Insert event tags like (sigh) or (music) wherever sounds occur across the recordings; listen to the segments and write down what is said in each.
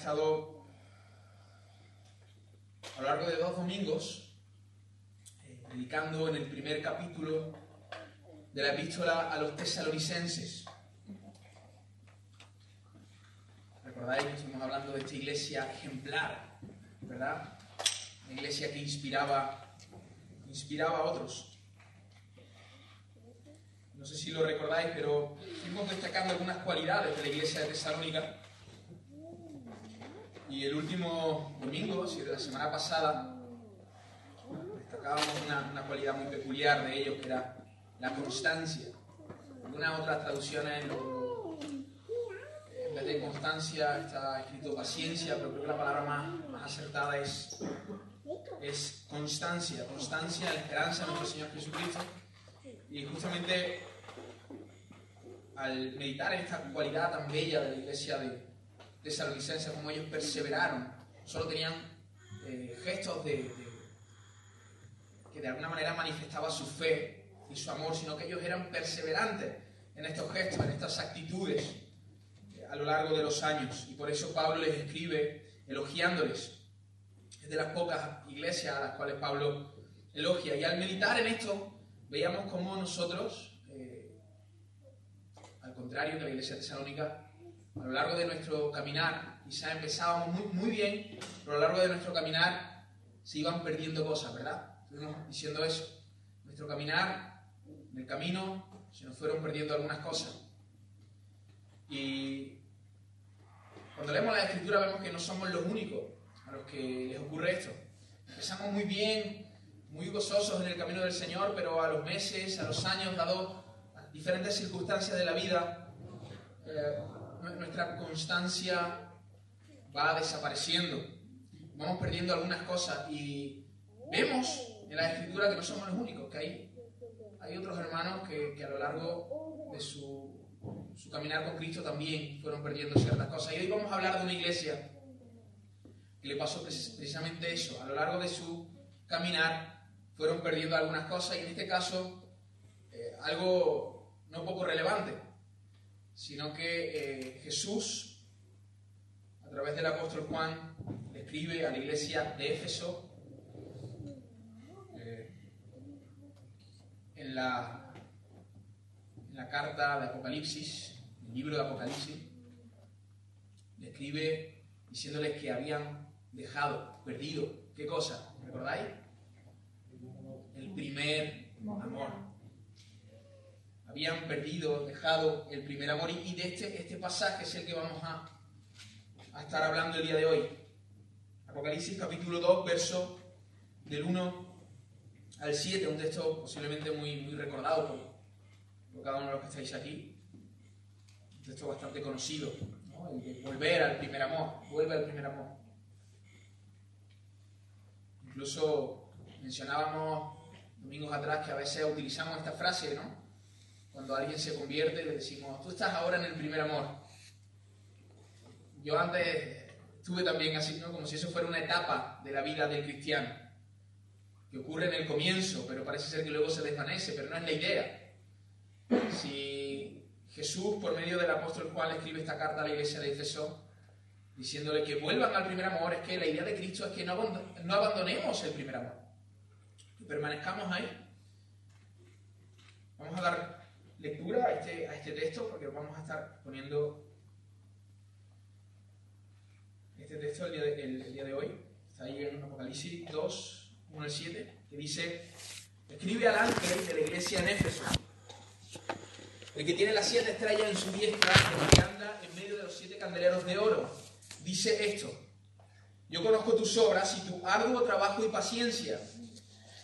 estado a lo largo de dos domingos eh, predicando en el primer capítulo de la epístola a los tesalonicenses. Recordáis que estamos hablando de esta iglesia ejemplar, ¿verdad? Una iglesia que inspiraba, inspiraba a otros. No sé si lo recordáis, pero fuimos destacando algunas cualidades de la iglesia de Tesalónica. Y el último domingo, si de la semana pasada, destacábamos una, una cualidad muy peculiar de ellos, que era la constancia. Algunas otras traducciones, en vez de constancia, está escrito paciencia, pero creo que la palabra más, más acertada es, es constancia. Constancia en la esperanza de nuestro Señor Jesucristo. Y justamente al meditar en esta cualidad tan bella de la iglesia de, de como ellos perseveraron, solo tenían eh, gestos de, de, que de alguna manera manifestaba su fe y su amor, sino que ellos eran perseverantes en estos gestos, en estas actitudes eh, a lo largo de los años. Y por eso Pablo les escribe elogiándoles. Es de las pocas iglesias a las cuales Pablo elogia. Y al meditar en esto, veíamos cómo nosotros, eh, al contrario que la iglesia tesalónica, a lo largo de nuestro caminar, quizá empezábamos muy, muy bien, pero a lo largo de nuestro caminar se iban perdiendo cosas, ¿verdad? Estuvimos diciendo eso. Nuestro caminar, en el camino, se nos fueron perdiendo algunas cosas. Y cuando leemos la escritura vemos que no somos los únicos a los que les ocurre esto. Empezamos muy bien, muy gozosos en el camino del Señor, pero a los meses, a los años, dado diferentes circunstancias de la vida, eh, nuestra constancia va desapareciendo. Vamos perdiendo algunas cosas y vemos en la escritura que no somos los únicos, que hay, hay otros hermanos que, a lo largo de su, su, caminar con Cristo también fueron perdiendo ciertas cosas. Y hoy vamos a hablar de una iglesia que le pasó precisamente eso. A lo largo de su caminar fueron perdiendo algunas cosas y en este caso eh, algo no poco relevante, sino que eh, Jesús, a través del apóstol Juan, le escribe a la iglesia de Éfeso en la, en la carta de Apocalipsis, el libro de Apocalipsis, le escribe diciéndoles que habían dejado, perdido, ¿qué cosa? ¿Recordáis? El primer amor. Habían perdido, dejado el primer amor. Y de este, este pasaje es el que vamos a, a estar hablando el día de hoy. Apocalipsis capítulo 2, verso del 1 al 7, un texto posiblemente muy, muy recordado por, por, cada uno de los que estáis aquí. Un texto bastante conocido. ¿no? El de volver al primer amor. Vuelve al primer amor. Incluso mencionábamos domingos atrás que a veces utilizamos esta frase, ¿no? Cuando alguien se convierte, le decimos, tú estás ahora en el primer amor. Yo antes estuve también así, ¿no? Como si eso fuera una etapa de la vida del cristiano que ocurre en el comienzo, pero parece ser que luego se desvanece, pero no es la idea. Si Jesús, por medio del apóstol Juan, escribe esta carta a la iglesia de Efeso, diciéndole que vuelvan al primer amor, es que la idea de Cristo es que no abandonemos el primer amor, que permanezcamos ahí. Vamos a dar lectura a este, a este texto, porque vamos a estar poniendo este texto el día de, el, el día de hoy. Está ahí en Apocalipsis 2, 1 al 7, que dice, escribe al ángel de la iglesia en Éfeso, el que tiene las siete estrellas en su diestra, el que anda en medio de los siete candeleros de oro, dice esto, yo conozco tus obras y tu arduo trabajo y paciencia,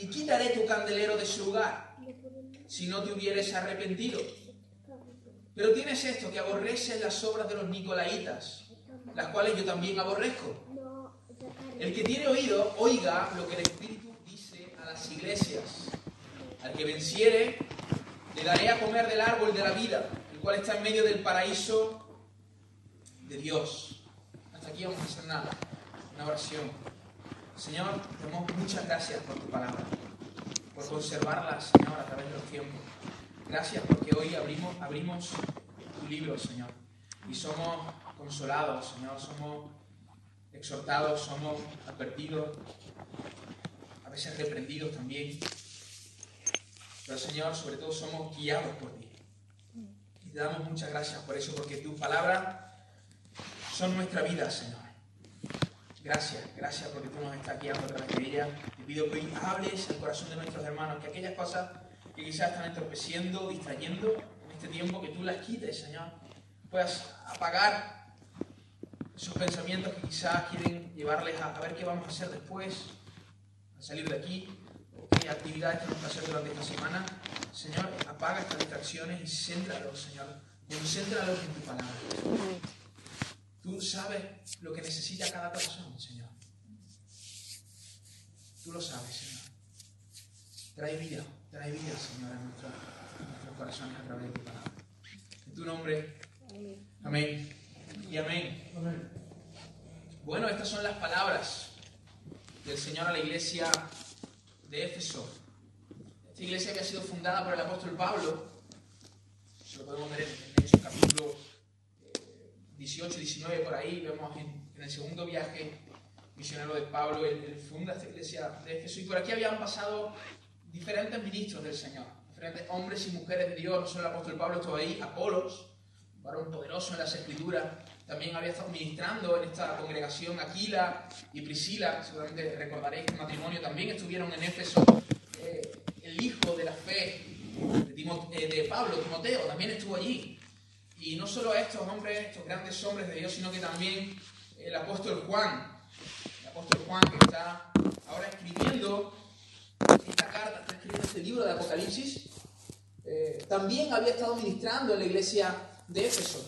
y quitaré tu candelero de su lugar, si no te hubieres arrepentido. Pero tienes esto, que aborreces las obras de los nicolaitas, las cuales yo también aborrezco. El que tiene oído, oiga lo que el Espíritu dice a las iglesias. Al que venciere, le daré a comer del árbol de la vida, el cual está en medio del paraíso de Dios. Hasta aquí vamos a hacer nada, una oración. Señor, te damos muchas gracias por tu palabra, por conservarla, Señor, a través de los tiempos. Gracias porque hoy abrimos, abrimos tu libro, Señor, y somos consolados, Señor, somos exhortados, somos advertidos, a veces reprendidos también. Pero Señor, sobre todo somos guiados por ti. Y te damos muchas gracias por eso, porque tus palabras son nuestra vida, Señor. Gracias, gracias porque tú nos estás guiando a través de ella. Te pido que hoy hables al corazón de nuestros hermanos, que aquellas cosas que quizás están entorpeciendo, distrayendo en este tiempo, que tú las quites, Señor. Puedas apagar esos pensamientos que quizás quieren llevarles a, ver qué vamos a hacer después, a salir de aquí, o qué actividades tenemos que hacer durante esta semana. Señor, apaga estas distracciones y céntralos, Señor. Concéntralos en tu palabra. Tú sabes lo que necesita cada persona, Señor. Tú lo sabes, Señor. Trae vida, trae vida, Señor, a, nuestros corazones a través de tu palabra. En tu nombre. Amén. Y amén. amén. Bueno, estas son las palabras del Señor a la iglesia de Éfeso. Esta iglesia que ha sido fundada por el apóstol Pablo, lo podemos ver en, en capítulo 18, 19 por ahí, vemos en, el segundo viaje misionero de Pablo, él, funda esta iglesia de Éfeso y por aquí habían pasado diferentes ministros del Señor, diferentes hombres y mujeres de Dios, no solo el apóstol Pablo estuvo ahí, Apolos, varón poderoso en las escrituras, también había estado ministrando en esta congregación Aquila y Priscila, seguramente recordaréis que en matrimonio también estuvieron en Éfeso, eh, el hijo de la fe de, eh, de Pablo, Timoteo, también estuvo allí. Y no solo estos hombres, estos grandes hombres de Dios, sino que también el apóstol Juan, el apóstol Juan que está ahora escribiendo esta carta, está escribiendo este libro de Apocalipsis, eh, también había estado ministrando en la iglesia de Éfeso.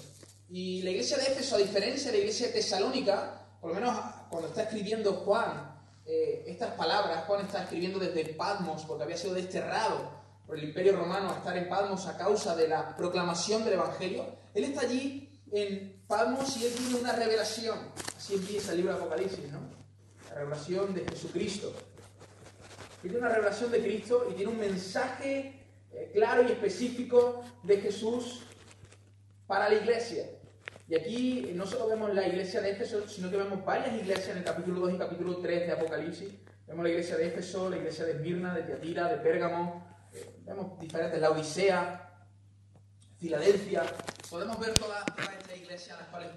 Y la iglesia de Éfeso, a diferencia de la iglesia de Tesalónica, por lo menos cuando está escribiendo Juan eh, estas palabras, Juan está escribiendo desde Patmos, porque había sido desterrado por el imperio romano a estar en Patmos a causa de la proclamación del Evangelio, él está allí en Patmos y él tiene una revelación. Así empieza el libro de Apocalipsis, ¿no? La revelación de Jesucristo. Tiene una revelación de Cristo y tiene un mensaje eh, claro y específico de Jesús para la iglesia. Y aquí no solo vemos la iglesia de Éfeso, sino que vemos varias iglesias en el capítulo 2 y capítulo 3 de Apocalipsis. Vemos la iglesia de Éfeso, la iglesia de Esmirna, de Tiatira, de Pérgamo, vemos diferentes, la Odisea, Filadelfia, podemos ver todas toda estas iglesias a las cuales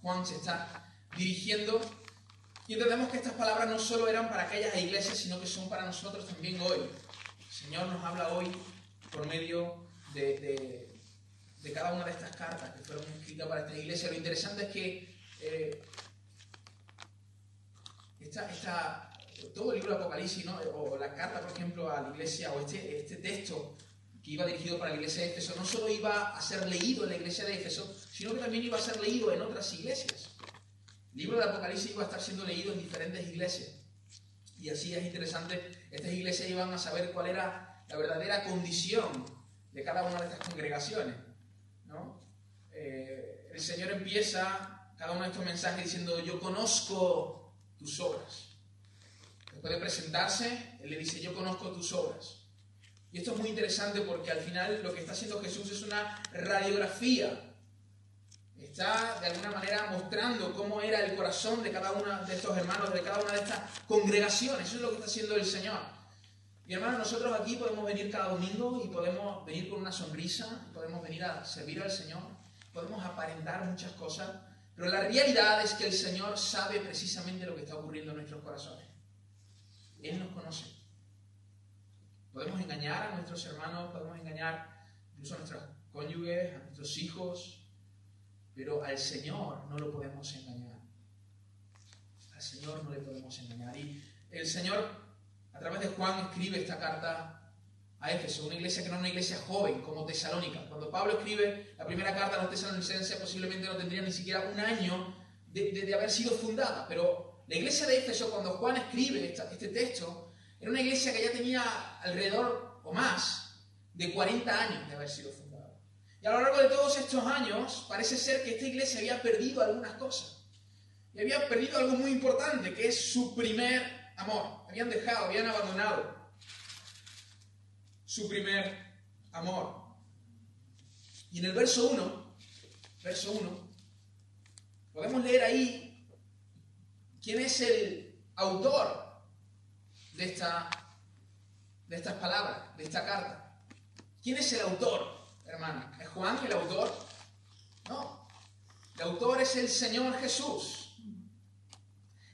Juan se está dirigiendo y entendemos que estas palabras no solo eran para aquellas iglesias, sino que son para nosotros también hoy. El Señor nos habla hoy por medio de, de, cada una de estas cartas que fueron escritas para esta iglesia. Lo interesante es que eh, esta, esta, todo el libro de Apocalipsis, o la carta, por ejemplo, a la iglesia, o este, este texto que iba dirigido para la iglesia de Éfeso, no solo iba a ser leído en la iglesia de Éfeso, sino que también iba a ser leído en otras iglesias. El libro de Apocalipsis iba a estar siendo leído en diferentes iglesias. Y así es interesante, estas iglesias iban a saber cuál era la verdadera condición de cada una de estas congregaciones. Eh, el Señor empieza cada uno de estos mensajes diciendo, yo conozco tus obras puede presentarse, Él le dice, yo conozco tus obras. Y esto es muy interesante porque al final lo que está haciendo Jesús es una radiografía. Está de alguna manera mostrando cómo era el corazón de cada uno de estos hermanos, de cada una de estas congregaciones. Eso es lo que está haciendo el Señor. Y hermanos, nosotros aquí podemos venir cada domingo y podemos venir con una sonrisa, podemos venir a servir al Señor, podemos aparentar muchas cosas, pero la realidad es que el Señor sabe precisamente lo que está ocurriendo en nuestros corazones. Él nos conoce. Podemos engañar a nuestros hermanos, podemos engañar incluso a nuestros cónyuges, a nuestros hijos, pero al Señor no lo podemos engañar. Al Señor no le podemos engañar. Y el Señor, a través de Juan, escribe esta carta a Éfeso, una iglesia que no es una iglesia joven como Tesalónica. Cuando Pablo escribe la primera carta a los tesalonicenses, posiblemente no tendría ni siquiera un año de, de haber sido fundada, pero La iglesia de Éfeso, cuando Juan escribe este texto, era una iglesia que ya tenía alrededor o más de 40 años de haber sido fundada. Y a lo largo de todos estos años, parece ser que esta iglesia había perdido algunas cosas. Y había perdido algo muy importante, que es su primer amor. Habían dejado, habían abandonado su primer amor. Y en el verso 1, verso 1, podemos leer ahí quién es el autor de, esta, de estas palabras, de esta carta. ¿Quién es el autor, hermano? ¿Es Juan el autor? No. El autor es el Señor Jesús.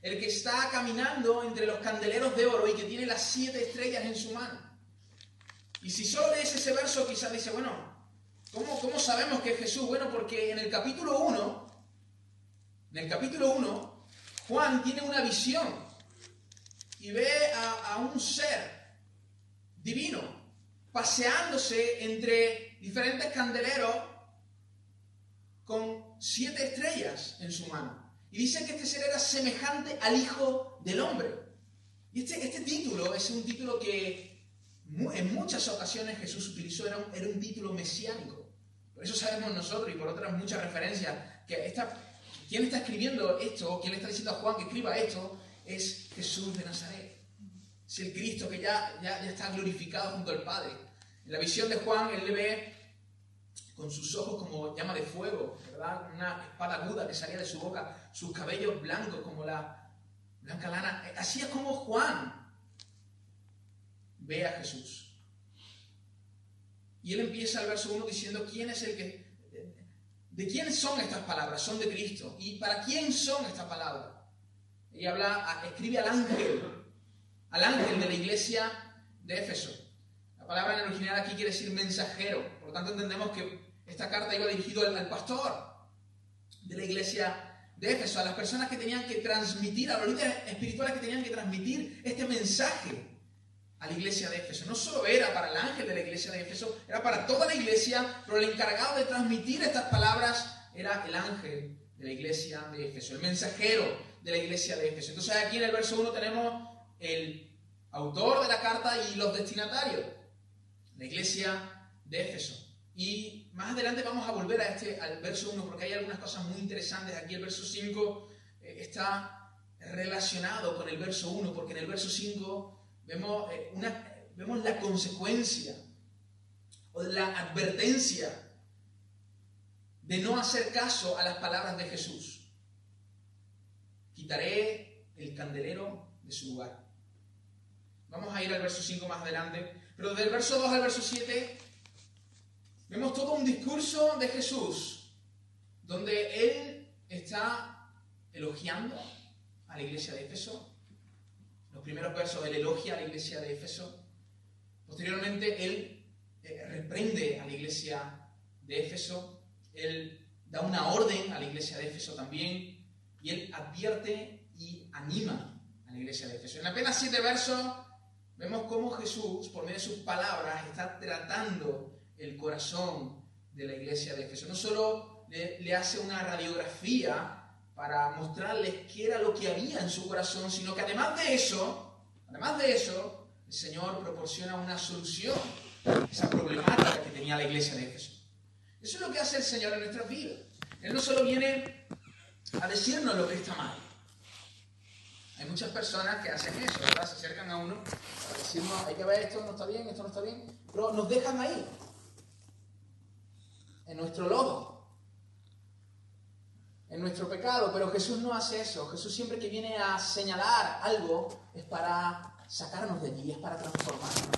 El que está caminando entre los candeleros de oro y que tiene las siete estrellas en su mano. Y si solo lees ese verso, quizás dice, bueno, ¿cómo, ¿cómo, sabemos que es Jesús? Bueno, porque en el capítulo 1, en el capítulo 1, Juan tiene una visión y ve a, un ser divino paseándose entre diferentes candeleros con siete estrellas en su mano. Y dice que este ser era semejante al Hijo del Hombre. Y este, este título es un título que en muchas ocasiones Jesús utilizó, era un, era un título mesiánico. Por eso sabemos nosotros y por otras muchas referencias que esta, quien está escribiendo esto, quien le está diciendo a Juan que escriba esto, es Jesús de Nazaret. Es el Cristo que ya, ya, ya está glorificado junto al Padre. En la visión de Juan, él le ve con sus ojos como llama de fuego, ¿verdad? Una espada aguda que salía de su boca, sus cabellos blancos como la blanca lana. Así es como Juan ve a Jesús. Y él empieza el verso 1 diciendo, ¿quién es el que... ¿De quién son estas palabras? Son de Cristo. ¿Y para quién son estas palabras? Y habla, escribe al ángel, al ángel de la iglesia de Éfeso. La palabra en el original aquí quiere decir mensajero. Por lo tanto entendemos que esta carta iba dirigido al, al pastor de la iglesia de Éfeso, a las personas que tenían que transmitir, a los líderes espirituales que tenían que transmitir este mensaje a la iglesia de Éfeso. No solo era para el ángel de la iglesia de Éfeso, era para toda la iglesia, pero el encargado de transmitir estas palabras era el ángel de la iglesia de Éfeso, el mensajero de la iglesia de Éfeso. Entonces aquí en el verso 1 tenemos el autor de la carta y los destinatarios, la iglesia de Éfeso. Y más adelante vamos a volver a este, al verso 1 porque hay algunas cosas muy interesantes. Aquí el verso 5 eh, está relacionado con el verso 1 porque en el verso 5 vemos, eh, una, vemos la consecuencia o la advertencia de no hacer caso a las palabras de Jesús. Quitaré el candelero de su lugar. Vamos a ir al verso 5 más adelante, pero del verso 2 al verso 7 vemos todo un discurso de Jesús, donde Él está elogiando a la iglesia de Éfeso, primeros versos, él elogia a la iglesia de Éfeso. Posteriormente, él eh, reprende a la iglesia de Éfeso. Él da una orden a la iglesia de Éfeso también. Y él advierte y anima a la iglesia de Éfeso. En apenas siete versos vemos cómo Jesús, por medio de sus palabras, está tratando el corazón de la iglesia de Éfeso. No solo le hace una radiografía para mostrarles qué era lo que había en su corazón, sino que además de eso, además de eso, el Señor proporciona una solución a esa problemática que tenía la iglesia de Éfeso. Eso es lo que hace el Señor en nuestras vidas. Él no solo viene a decirnos lo que está mal. Hay muchas personas que hacen eso, ¿verdad? Se acercan a uno para decirnos, hay que ver esto no está bien, esto no está bien, pero nos dejan ahí, en nuestro lodo, en nuestro pecado, pero Jesús no hace eso. Jesús siempre que viene a señalar algo es para sacarnos de allí, es para transformarnos,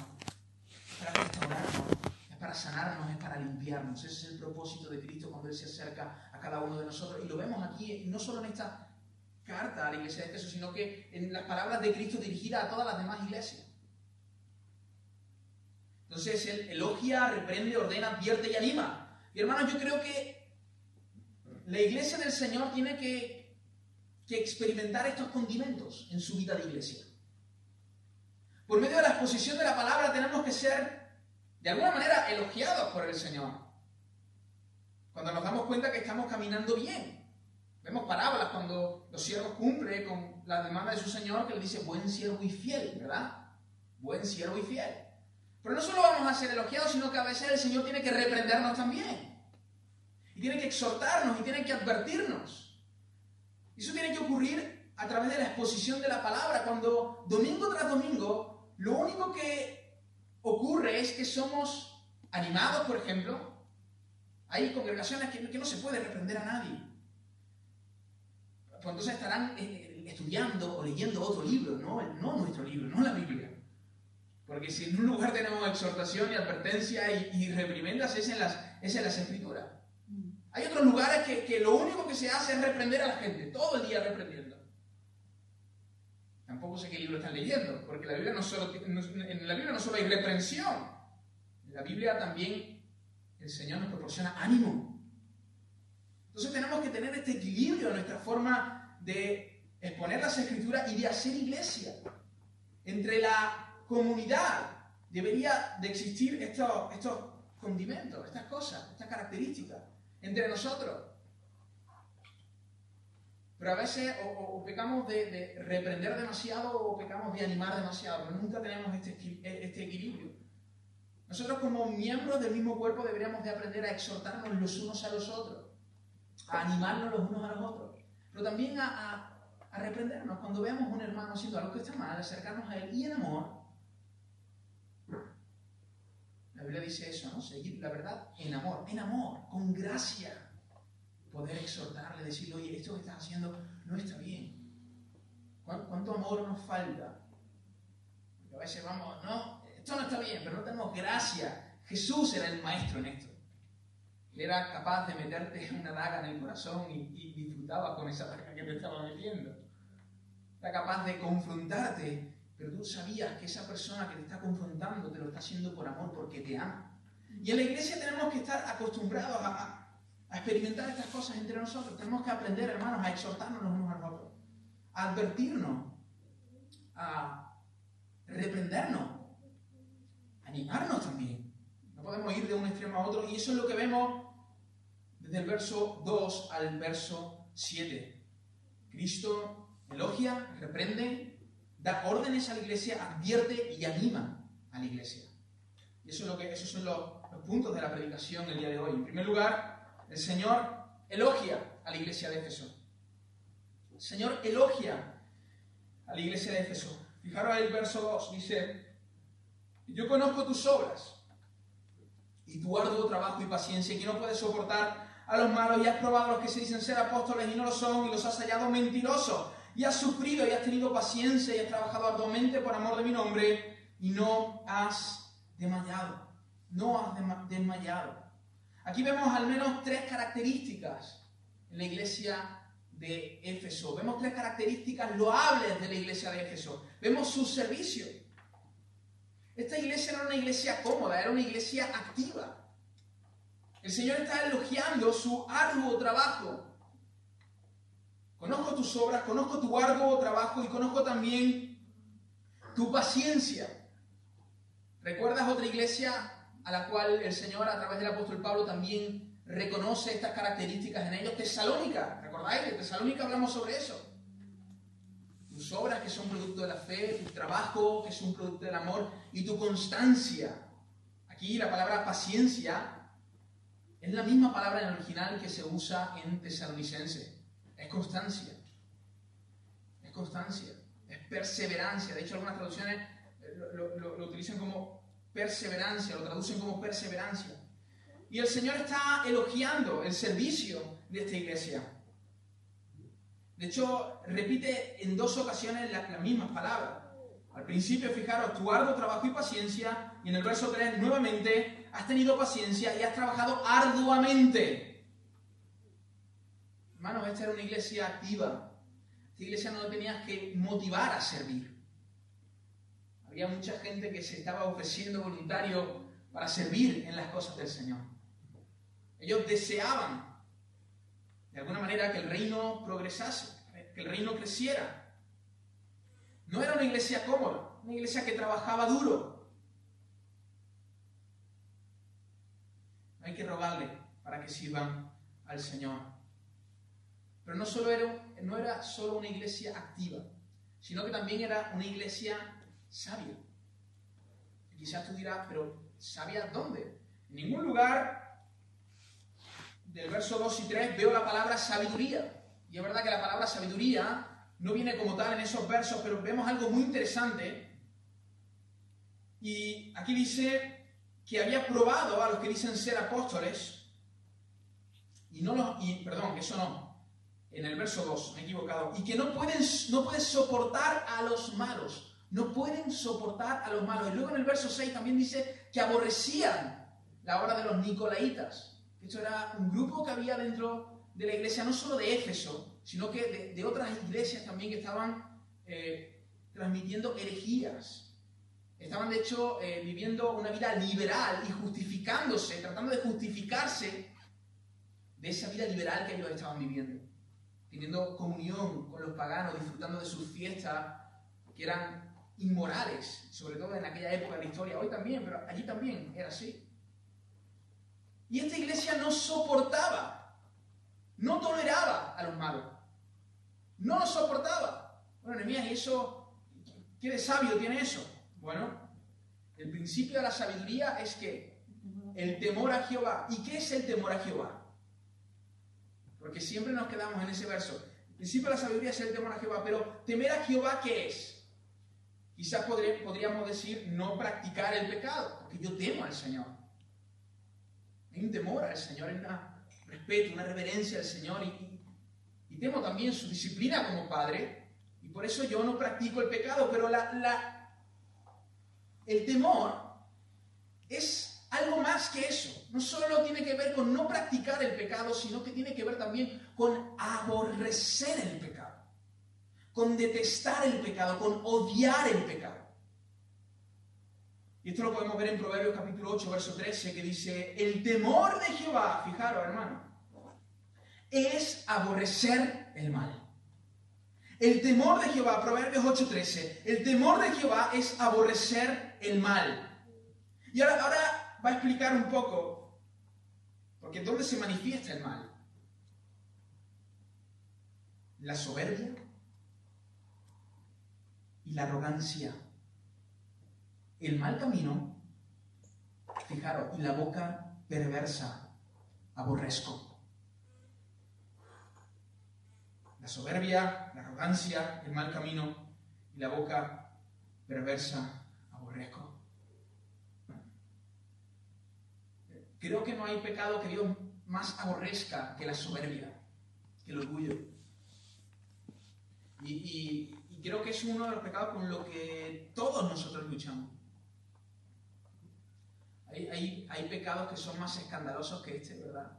es para restaurarnos, es para sanarnos, es para limpiarnos. Ese es el propósito de Cristo cuando Él se acerca a cada uno de nosotros. Y lo vemos aquí, no solo en esta carta a la iglesia de Jesús, sino que en las palabras de Cristo dirigidas a todas las demás iglesias. Entonces Él elogia, reprende, ordena, advierte y anima. Y hermanos, yo creo que la iglesia del Señor tiene que, experimentar estos condimentos en su vida de iglesia. Por medio de la exposición de la palabra tenemos que ser, de alguna manera, elogiados por el Señor. Cuando nos damos cuenta que estamos caminando bien. Vemos parábolas cuando los siervos cumplen con la demanda de su Señor que le dice buen siervo y fiel, ¿verdad? Buen siervo y fiel. Pero no solo vamos a ser elogiados, sino que a veces el Señor tiene que reprendernos también. Y tiene que exhortarnos y tiene que advertirnos. Y eso tiene que ocurrir a través de la exposición de la palabra, cuando domingo tras domingo lo único que ocurre es que somos animados, por ejemplo. Hay congregaciones que, no se puede reprender a nadie. Pues entonces estarán eh, estudiando o leyendo otro libro, no, no nuestro libro, no la Biblia. Porque si en un lugar tenemos exhortación y advertencia y, reprimendas, es en, las, es en las escrituras. Hay otros lugares que, que, lo único que se hace es reprender a la gente, todo el día reprendiendo. Tampoco sé qué libro están leyendo, porque la Biblia no solo, en la Biblia no solo hay reprensión, en la Biblia también el Señor nos proporciona ánimo. Entonces tenemos que tener este equilibrio en nuestra forma de exponer las escrituras y de hacer iglesia. Entre la comunidad debería de existir estos, estos condimentos, estas cosas, estas características entre nosotros. Pero a veces o, pecamos de, reprender demasiado o pecamos de animar demasiado, pero nunca tenemos este, este equilibrio. Nosotros como miembros del mismo cuerpo deberíamos de aprender a exhortarnos los unos a los otros, a animarnos los unos a los otros, pero también a, a reprendernos cuando veamos a un hermano haciendo algo que está mal, acercarnos a él y en amor. La Biblia dice eso, ¿no? Seguir la verdad en amor, en amor, con gracia poder exhortarle, decirle, oye, esto que estás haciendo no está bien. ¿Cuánto amor nos falta? Porque a veces vamos, no, esto no está bien, pero no tenemos gracia. Jesús era el maestro en esto. Él era capaz de meterte (laughs) una daga en el corazón y, y disfrutaba con esa daga que te estaba metiendo. Era capaz de confrontarte, pero tú sabías que esa persona que te está confrontando te lo está haciendo por amor, porque te ama. Y en la iglesia tenemos que estar acostumbrados a, a experimentar estas cosas entre nosotros. Tenemos que aprender, hermanos, a exhortarnos los unos a los otros, a advertirnos, a reprendernos, a animarnos también. No podemos ir de un extremo a otro y eso es lo que vemos desde el verso 2 al verso 7. Cristo elogia, reprende, da órdenes a la iglesia, advierte y anima a la iglesia. Y eso es lo que, esos son los, puntos de la predicación del día de hoy. En primer lugar, el Señor elogia a la iglesia de Éfeso. El Señor elogia a la iglesia de Éfeso. Fijaros el verso 2, dice, yo conozco tus obras y tu arduo trabajo y paciencia, que no puedes soportar a los malos y has probado a los que se dicen ser apóstoles y no lo son y los has hallado mentirosos y has sufrido y has tenido paciencia y has trabajado arduamente por amor de mi nombre y no has desmayado, no has desmayado. Aquí vemos al menos tres características en la iglesia de Éfeso. Vemos tres características loables de la iglesia de Éfeso. Vemos su servicio. Esta iglesia era una iglesia cómoda, era una iglesia activa. El Señor está elogiando su arduo trabajo. Conozco tus obras, conozco tu arduo trabajo y conozco también tu paciencia. ¿Recuerdas otra iglesia a la cual el Señor a través del apóstol Pablo también reconoce estas características en ellos. Tesalónica, ¿recordáis? En Tesalónica hablamos sobre eso. Tus obras que son producto de la fe, tu trabajo que es un producto del amor y tu constancia. Aquí la palabra paciencia es la misma palabra en el original que se usa en tesalonicense. Es constancia. Es constancia. Es perseverancia. De hecho, algunas traducciones lo utilizan como perseverancia, lo traducen como perseverancia. Y el Señor está elogiando el servicio de esta iglesia. De hecho, repite en dos ocasiones las, mismas palabras. Al principio, fijaros, tu arduo trabajo y paciencia, y en el verso 3, nuevamente, has tenido paciencia y has trabajado arduamente. Hermanos, esta era una iglesia activa. Esta iglesia no tenías que motivar a servir. Había mucha gente que se estaba ofreciendo voluntario para servir en las cosas del Señor. Ellos deseaban, de alguna manera, que el reino progresase, que el reino creciera. No era una iglesia cómoda, una iglesia que trabajaba duro. hay que rogarle para que sirvan al Señor. Pero no, solo era, no era solo una iglesia activa, sino que también era una iglesia sabia. quizás tú dirás, pero ¿sabia dónde? En ningún lugar del verso 2 y 3 veo la palabra sabiduría. Y es verdad que la palabra sabiduría no viene como tal en esos versos, pero vemos algo muy interesante. Y aquí dice que había probado a los que dicen ser apóstoles, y no los, y, perdón, eso no, en el verso 2, me he equivocado, y que no pueden, no pueden soportar a los malos, no pueden soportar a los malos. Y luego en el verso 6 también dice que aborrecían la obra de los nicolaitas. Esto era un grupo que había dentro de la iglesia, no solo de Éfeso, sino que de, otras iglesias también que estaban eh, transmitiendo herejías. Estaban de hecho eh, viviendo una vida liberal y justificándose, tratando de justificarse de esa vida liberal que ellos estaban viviendo teniendo comunión con los paganos, disfrutando de sus fiestas que eran inmorales, sobre todo en aquella época de la historia, hoy también, pero allí también era así. Y esta iglesia no soportaba, no toleraba a los malos, no lo soportaba. Bueno, Nehemías, ¿y eso qué de sabio tiene eso? Bueno, el principio de la sabiduría es que el temor a Jehová. ¿Y qué es el temor a Jehová? Porque siempre nos quedamos en ese verso. El principio de la sabiduría es el temor a Jehová, pero temer a Jehová, ¿qué es? Quizás podríamos decir no practicar el pecado, porque yo temo al Señor. Hay un temor al Señor, hay un respeto, una reverencia al Señor y, y, temo también su disciplina como padre y por eso yo no practico el pecado, pero la, la, el temor es algo más que eso. No solo tiene que ver con no practicar el pecado, sino que tiene que ver también con aborrecer el pecado, con detestar el pecado, con odiar el pecado. Y esto lo podemos ver en Proverbios capítulo 8, verso 13, que dice, el temor de Jehová, fijaros hermano, es aborrecer el mal. El temor de Jehová, Proverbios 8, 13, el temor de Jehová es aborrecer el mal. Y ahora, ahora va a explicar un poco, porque ¿dónde se manifiesta el mal? La soberbia y la arrogancia. El mal camino, fijaros, y la boca perversa, aborrezco. La soberbia, la arrogancia, el mal camino y la boca perversa, aborrezco. Creo que no hay pecado que Dios más aborrezca que la soberbia, que el orgullo. Y, creo que es uno de los pecados con los que todos nosotros luchamos. Hay, hay pecados que son más escandalosos que este, ¿verdad?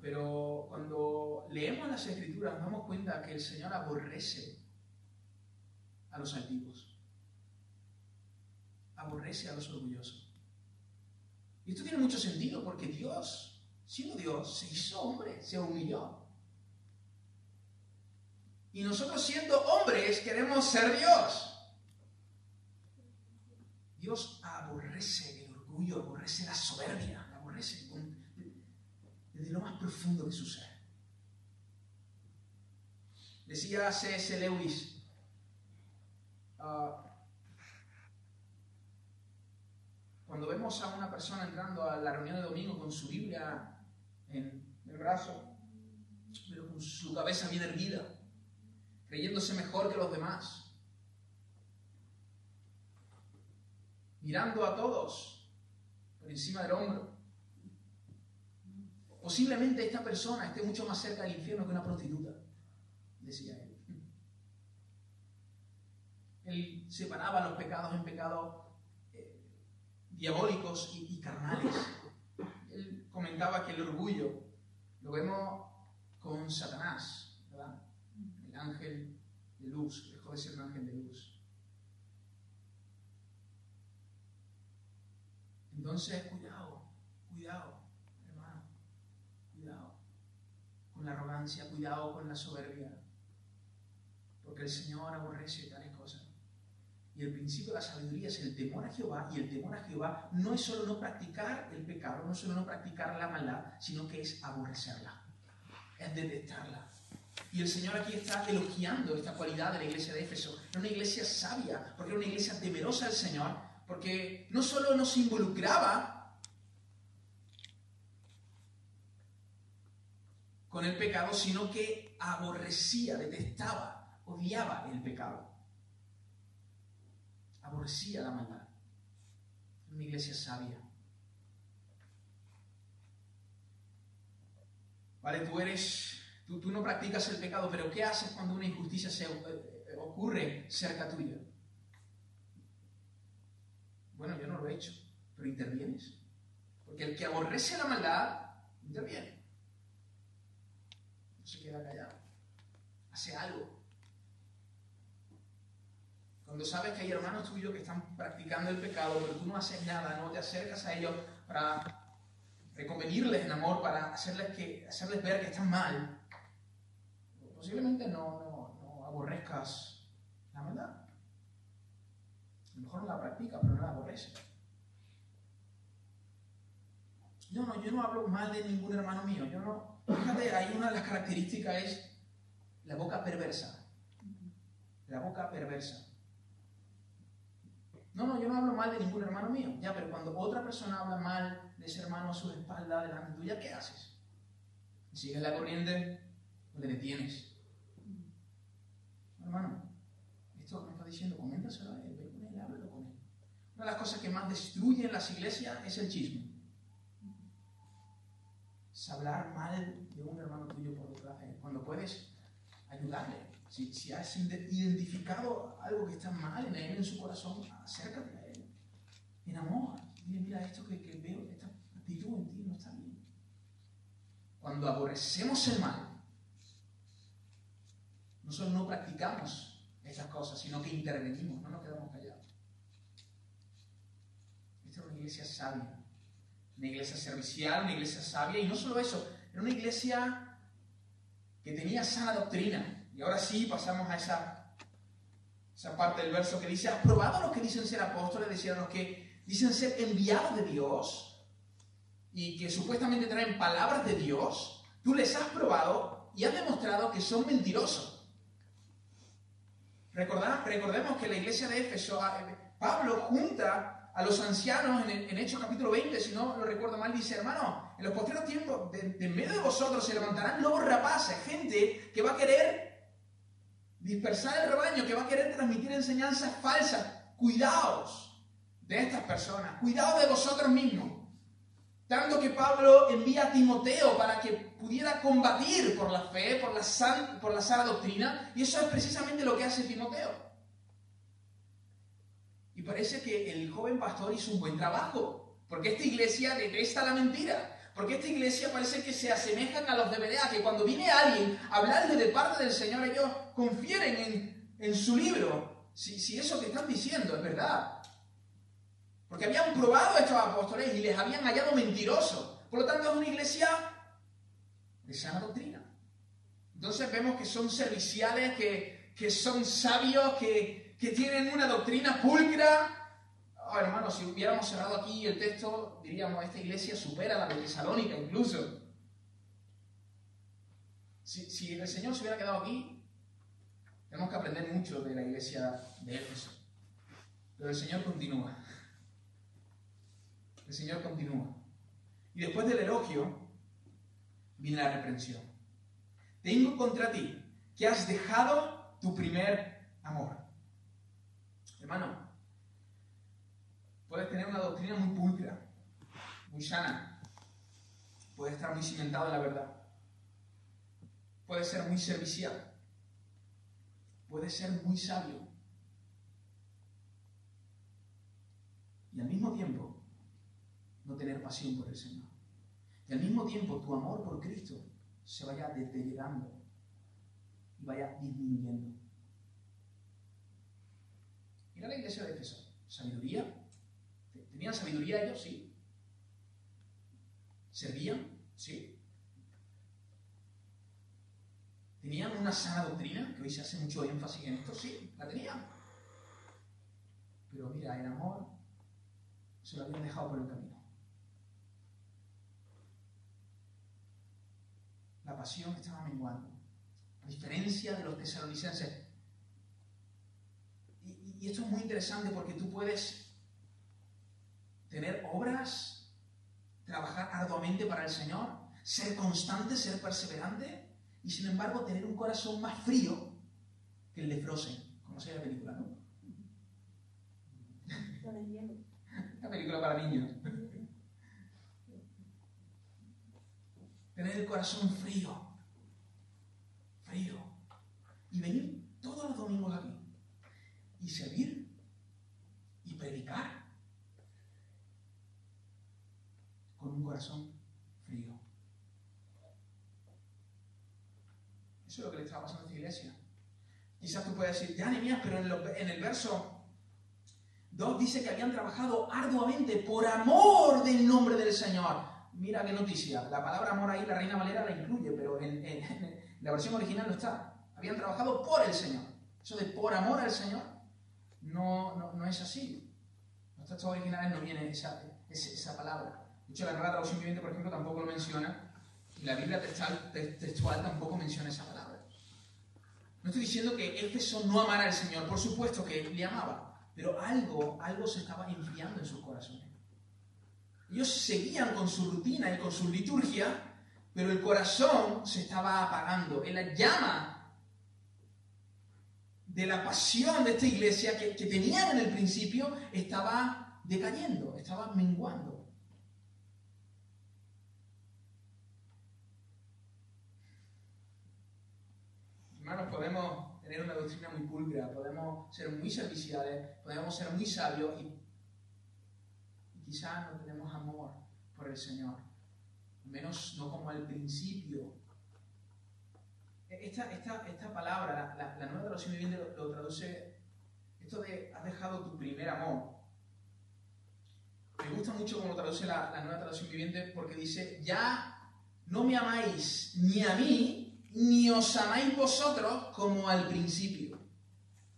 Pero cuando leemos las escrituras nos damos cuenta que el Señor aborrece a los altivos, aborrece a los orgullosos. Y esto tiene mucho sentido porque Dios, siendo Dios, se hizo hombre, se humilló. Y nosotros siendo hombres queremos ser Dios. Dios aborrece el orgullo, aborrece la soberbia, aborrece desde lo más profundo de su ser. Decía C.S. Lewis, uh, Cuando vemos a una persona entrando a la reunión de domingo con su Biblia en el brazo, pero con su cabeza bien erguida, creyéndose mejor que los demás, mirando a todos por encima del hombro, posiblemente esta persona esté mucho más cerca del infierno que una prostituta, decía él. (laughs) Él separaba los pecados en pecados diabólicos y, carnales. Él comentaba que el orgullo lo vemos con Satanás, ¿verdad? El ángel de luz, dejó de ser un ángel de luz. Entonces, cuidado, cuidado, hermano, cuidado con la arrogancia, cuidado con la soberbia, porque el Señor aborrece tales cosas. Y el principio de la sabiduría es el temor a Jehová, y el temor a Jehová no es solo no practicar el pecado, no es solo no practicar la maldad, sino que es aborrecerla, es detestarla. Y el Señor aquí está elogiando esta cualidad de la iglesia de Éfeso. Era una iglesia sabia, porque era una iglesia temerosa del Señor, porque no solo nos involucraba con el pecado, sino que aborrecía, detestaba, odiaba el pecado. Aborrecía la maldad. Una iglesia sabia. Vale, tú eres, tú, tú no practicas el pecado, pero ¿qué haces cuando una injusticia se eh, ocurre cerca tuya? Bueno, yo no lo he hecho, pero intervienes. Porque el que aborrece la maldad, interviene. No se queda callado. Hace algo. Cuando sabes que hay hermanos tuyos que están practicando el pecado, pero tú no haces nada, no te acercas a ellos para reconvenirles en amor, para hacerles, que, hacerles ver que están mal, posiblemente no, no, no aborrezcas la maldad. A lo mejor no la practica, pero no la aborrece. No, no, yo no hablo mal de ningún hermano mío. Yo no. Fíjate, ahí una de las características es la boca perversa. La boca perversa. No, no, yo no hablo mal de ningún hermano mío. Ya, pero cuando otra persona habla mal de ese hermano a su espalda delante tuya, ¿qué haces? ¿Sigues la corriente o le detienes? Hermano, esto que me está diciendo, coméntaselo a él, ve con él, háblalo con él. Una de las cosas que más destruyen las iglesias es el chisme. Es hablar mal de un hermano tuyo por detrás de. Cuando puedes ayudarle. Si, si has identificado algo que está mal en él, en su corazón, acércate a él. En amor. Dile, mira, esto que, que veo, esta actitud en ti no está bien. Cuando aborrecemos el mal, no solo no practicamos estas cosas, sino que intervenimos, no nos quedamos callados. Esta era una iglesia sabia, una iglesia servicial, una iglesia sabia, y no solo eso, era una iglesia que tenía sana doctrina. Y ahora sí pasamos a esa, esa parte del verso que dice, ¿has probado a los que dicen ser apóstoles, decían los que dicen ser enviados de Dios y que supuestamente traen palabras de Dios? Tú les has probado y has demostrado que son mentirosos. recordemos que la iglesia de Éfeso, Pablo junta a los ancianos en, Hechos capítulo 20, si no lo recuerdo mal, dice, hermano, en los posteriores tiempos, de, de en medio de vosotros se levantarán lobos rapaces, gente que va a querer dispersar el rebaño, que va a querer transmitir enseñanzas falsas. Cuidaos de estas personas, cuidaos de vosotros mismos. Tanto que Pablo envía a Timoteo para que pudiera combatir por la fe, por la, por la sana doctrina, y eso es precisamente lo que hace Timoteo. Y parece que el joven pastor hizo un buen trabajo, porque esta iglesia detesta la mentira. Porque esta iglesia parece que se asemejan a los de Berea, que cuando viene alguien a hablarle de parte del Señor, ellos confieren en, su libro si, si eso que están diciendo es verdad. Porque habían probado a estos apóstoles y les habían hallado mentirosos. Por lo tanto, es una iglesia de sana doctrina. Entonces vemos que son serviciales, que, son sabios, que, que tienen una doctrina pulcra, Hermano, si hubiéramos cerrado aquí el texto, diríamos, esta iglesia supera la de Tesalónica incluso. Si, el Señor se hubiera quedado aquí, tenemos que aprender mucho de la iglesia de Éfeso. Pero el Señor continúa. El Señor continúa. Y después del elogio, viene la reprensión. Tengo contra ti que has dejado tu primer amor. Hermano, Puedes tener una doctrina muy pulcra, muy sana. Puedes estar muy cimentado en la verdad. Puedes ser muy servicial. Puedes ser muy sabio. Y al mismo tiempo no tener pasión por el Señor. Y al mismo tiempo tu amor por Cristo se vaya deteriorando y vaya disminuyendo. Mira la iglesia de Efeso. Sabiduría, ¿Tenían sabiduría ellos? Sí. ¿Servían? Sí. ¿Tenían una sana doctrina? Que hoy se hace mucho énfasis en esto. Sí, la tenían. Pero mira, el amor se lo habían dejado por el camino. La pasión estaba menguando. A diferencia de los tesalonicenses. Y, y esto es muy interesante porque tú puedes tener obras, trabajar arduamente para el Señor, ser constante, ser perseverante, y sin embargo tener un corazón más frío que el de Frozen, como se la película, ¿no? Una (laughs) película para niños. Tener el corazón frío. Frío. Y venir todos los domingos aquí. Y servir. Y predicar. Con un corazón frío. Eso es lo que le estaba pasando a esta iglesia. Quizás tú puedes decir, ya, mías, pero en, el verso 2 dice que habían trabajado arduamente por amor del nombre del Señor. Mira qué noticia. La palabra amor ahí la Reina Valera la incluye, pero en, la versión original no está. Habían trabajado por el Señor. Eso de por amor al Señor no, no, es así. En los textos originales no viene esa, esa, palabra. Hecho, la Nueva Traducción Viviente, por ejemplo, tampoco lo menciona. Y la Biblia textual, textual tampoco menciona esa palabra. No estoy diciendo que Éfeso no amara al Señor. Por supuesto que le amaba pero algo, algo se estaba enfriando en sus corazones. Ellos seguían con su rutina y con su liturgia, pero el corazón se estaba apagando. En la llama de la pasión de esta iglesia que tenían en el principio estaba decayendo, estaba menguando. Podemos tener una doctrina muy pulcra, podemos ser muy serviciales, podemos ser muy sabios y, quizás no tenemos amor por el Señor, menos no como al principio. Esta, esta, esta palabra, la, la, nueva traducción viviente lo, lo, traduce, esto de has dejado tu primer amor. Me gusta mucho cómo lo traduce la, la nueva traducción viviente porque dice, ya no me amáis ni a mí, ni os amáis vosotros como al principio.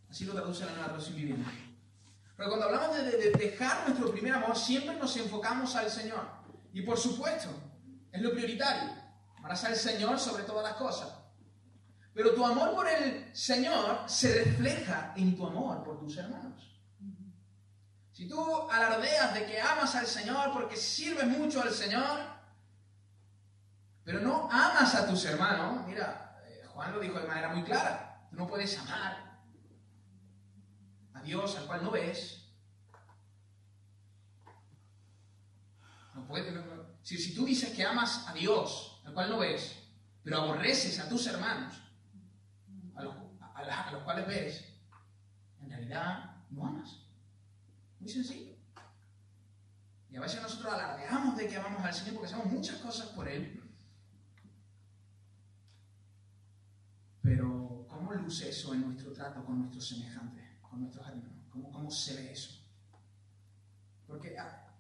Así lo traduce la nueva traducción viviente. Pero cuando hablamos de, dejar nuestro primer amor, siempre nos enfocamos al Señor. Y por supuesto, es lo prioritario. Amarás al Señor sobre todas las cosas. Pero tu amor por el Señor se refleja en tu amor por tus hermanos. Si tú alardeas de que amas al Señor porque sirves mucho al Señor, pero no amas a tus hermanos. Mira, eh, Juan lo dijo de manera muy clara. Tú no puedes amar a Dios al cual no ves. No puedes, Si, si tú dices que amas a Dios al cual no ves, pero aborreces a tus hermanos, a los, a los cuales ves, en realidad no amas. Muy sencillo. Y a veces nosotros alardeamos de que amamos al Señor porque hacemos muchas cosas por Él, Pero, ¿cómo luce eso en nuestro trato con nuestros semejantes, con nuestros hermanos? ¿Cómo, cómo se ve eso? Porque ah,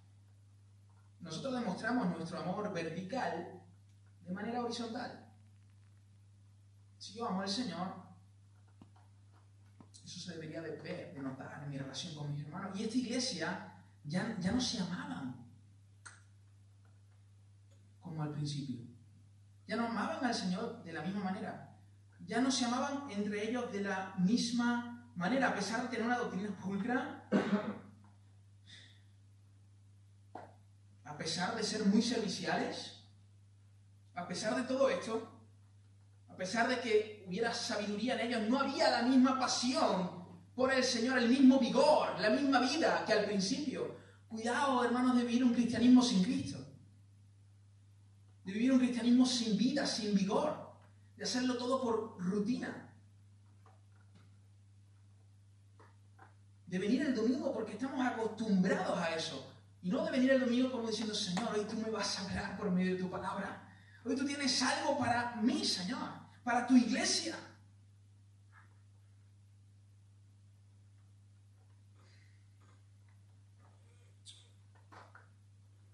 nosotros demostramos nuestro amor vertical de manera horizontal. Si yo amo al Señor, eso se debería de ver, de notar en mi relación con mis hermanos. Y esta iglesia ya, ya no se amaban como al principio. Ya no amaban al Señor de la misma manera ya no se amaban entre ellos de la misma manera, a pesar de tener una doctrina pulcra, a pesar de ser muy serviciales, a pesar de todo esto, a pesar de que hubiera sabiduría en ellos, no había la misma pasión por el Señor, el mismo vigor, la misma vida que al principio. Cuidado, hermanos, de vivir un cristianismo sin Cristo. De vivir un cristianismo sin vida, sin vigor de hacerlo todo por rutina. De venir el domingo porque estamos acostumbrados a eso. Y no de venir el domingo como diciendo, Señor, hoy tú me vas a hablar por medio de tu palabra. Hoy tú tienes algo para mí, Señor, para tu iglesia.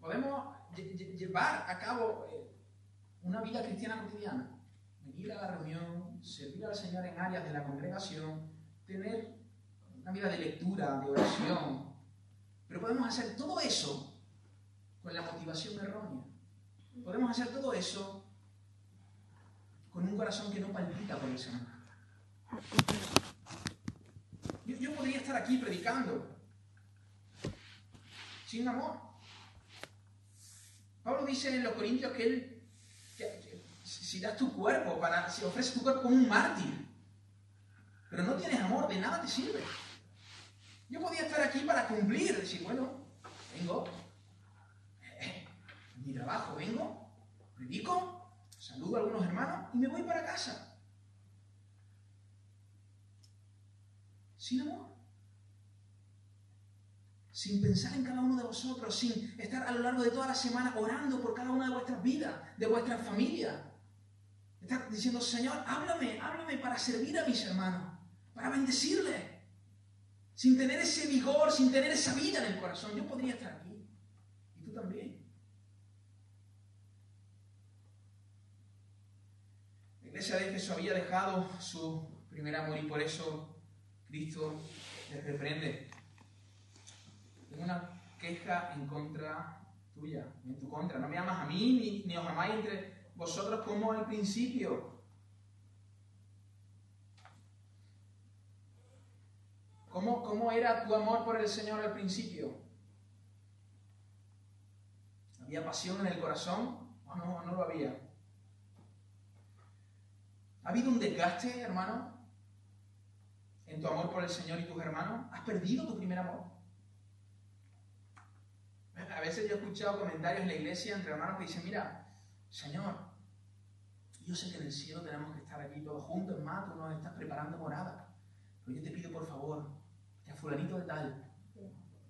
Podemos llevar a cabo eh, una vida cristiana cotidiana ir a la reunión, servir al Señor en áreas de la congregación, tener una vida de lectura, de oración. Pero podemos hacer todo eso con la motivación errónea. Podemos hacer todo eso con un corazón que no palpita por el Señor. Yo, podría estar aquí predicando sin amor. Pablo dice en los Corintios que él, si das tu cuerpo, para, si ofreces tu cuerpo como un mártir, pero no tienes amor, de nada te sirve. Yo podía estar aquí para cumplir, decir, bueno, vengo, (laughs) mi trabajo, vengo, predico, saludo a algunos hermanos y me voy para casa. Sin amor. Sin pensar en cada uno de vosotros, sin estar a lo largo de toda la semana orando por cada una de vuestras vidas, de vuestra familia. Estar diciendo, Señor, háblame, háblame para servir a mis hermanos, para bendecirles sin tener ese vigor, sin tener esa vida en el corazón. Yo podría estar aquí. Y tú también. La iglesia de Jesús había dejado su primer amor y por eso Cristo les reprende. Tengo una queja en contra tuya, en tu contra. No me amas a mí ni, ni os amáis entre vosotros como al principio. ¿Cómo, era tu amor por el Señor al principio? ¿Había pasión en el corazón o no, no lo había? ¿Ha habido un desgaste, hermano, en tu amor por el Señor y tus hermanos? ¿Has perdido tu primer amor? A veces yo he escuchado comentarios en la iglesia entre hermanos que dicen, mira, Señor, yo sé que en el cielo tenemos que estar aquí todos juntos, más, tú nos estás preparando morada, pero yo te pido por favor, fulanito de tal.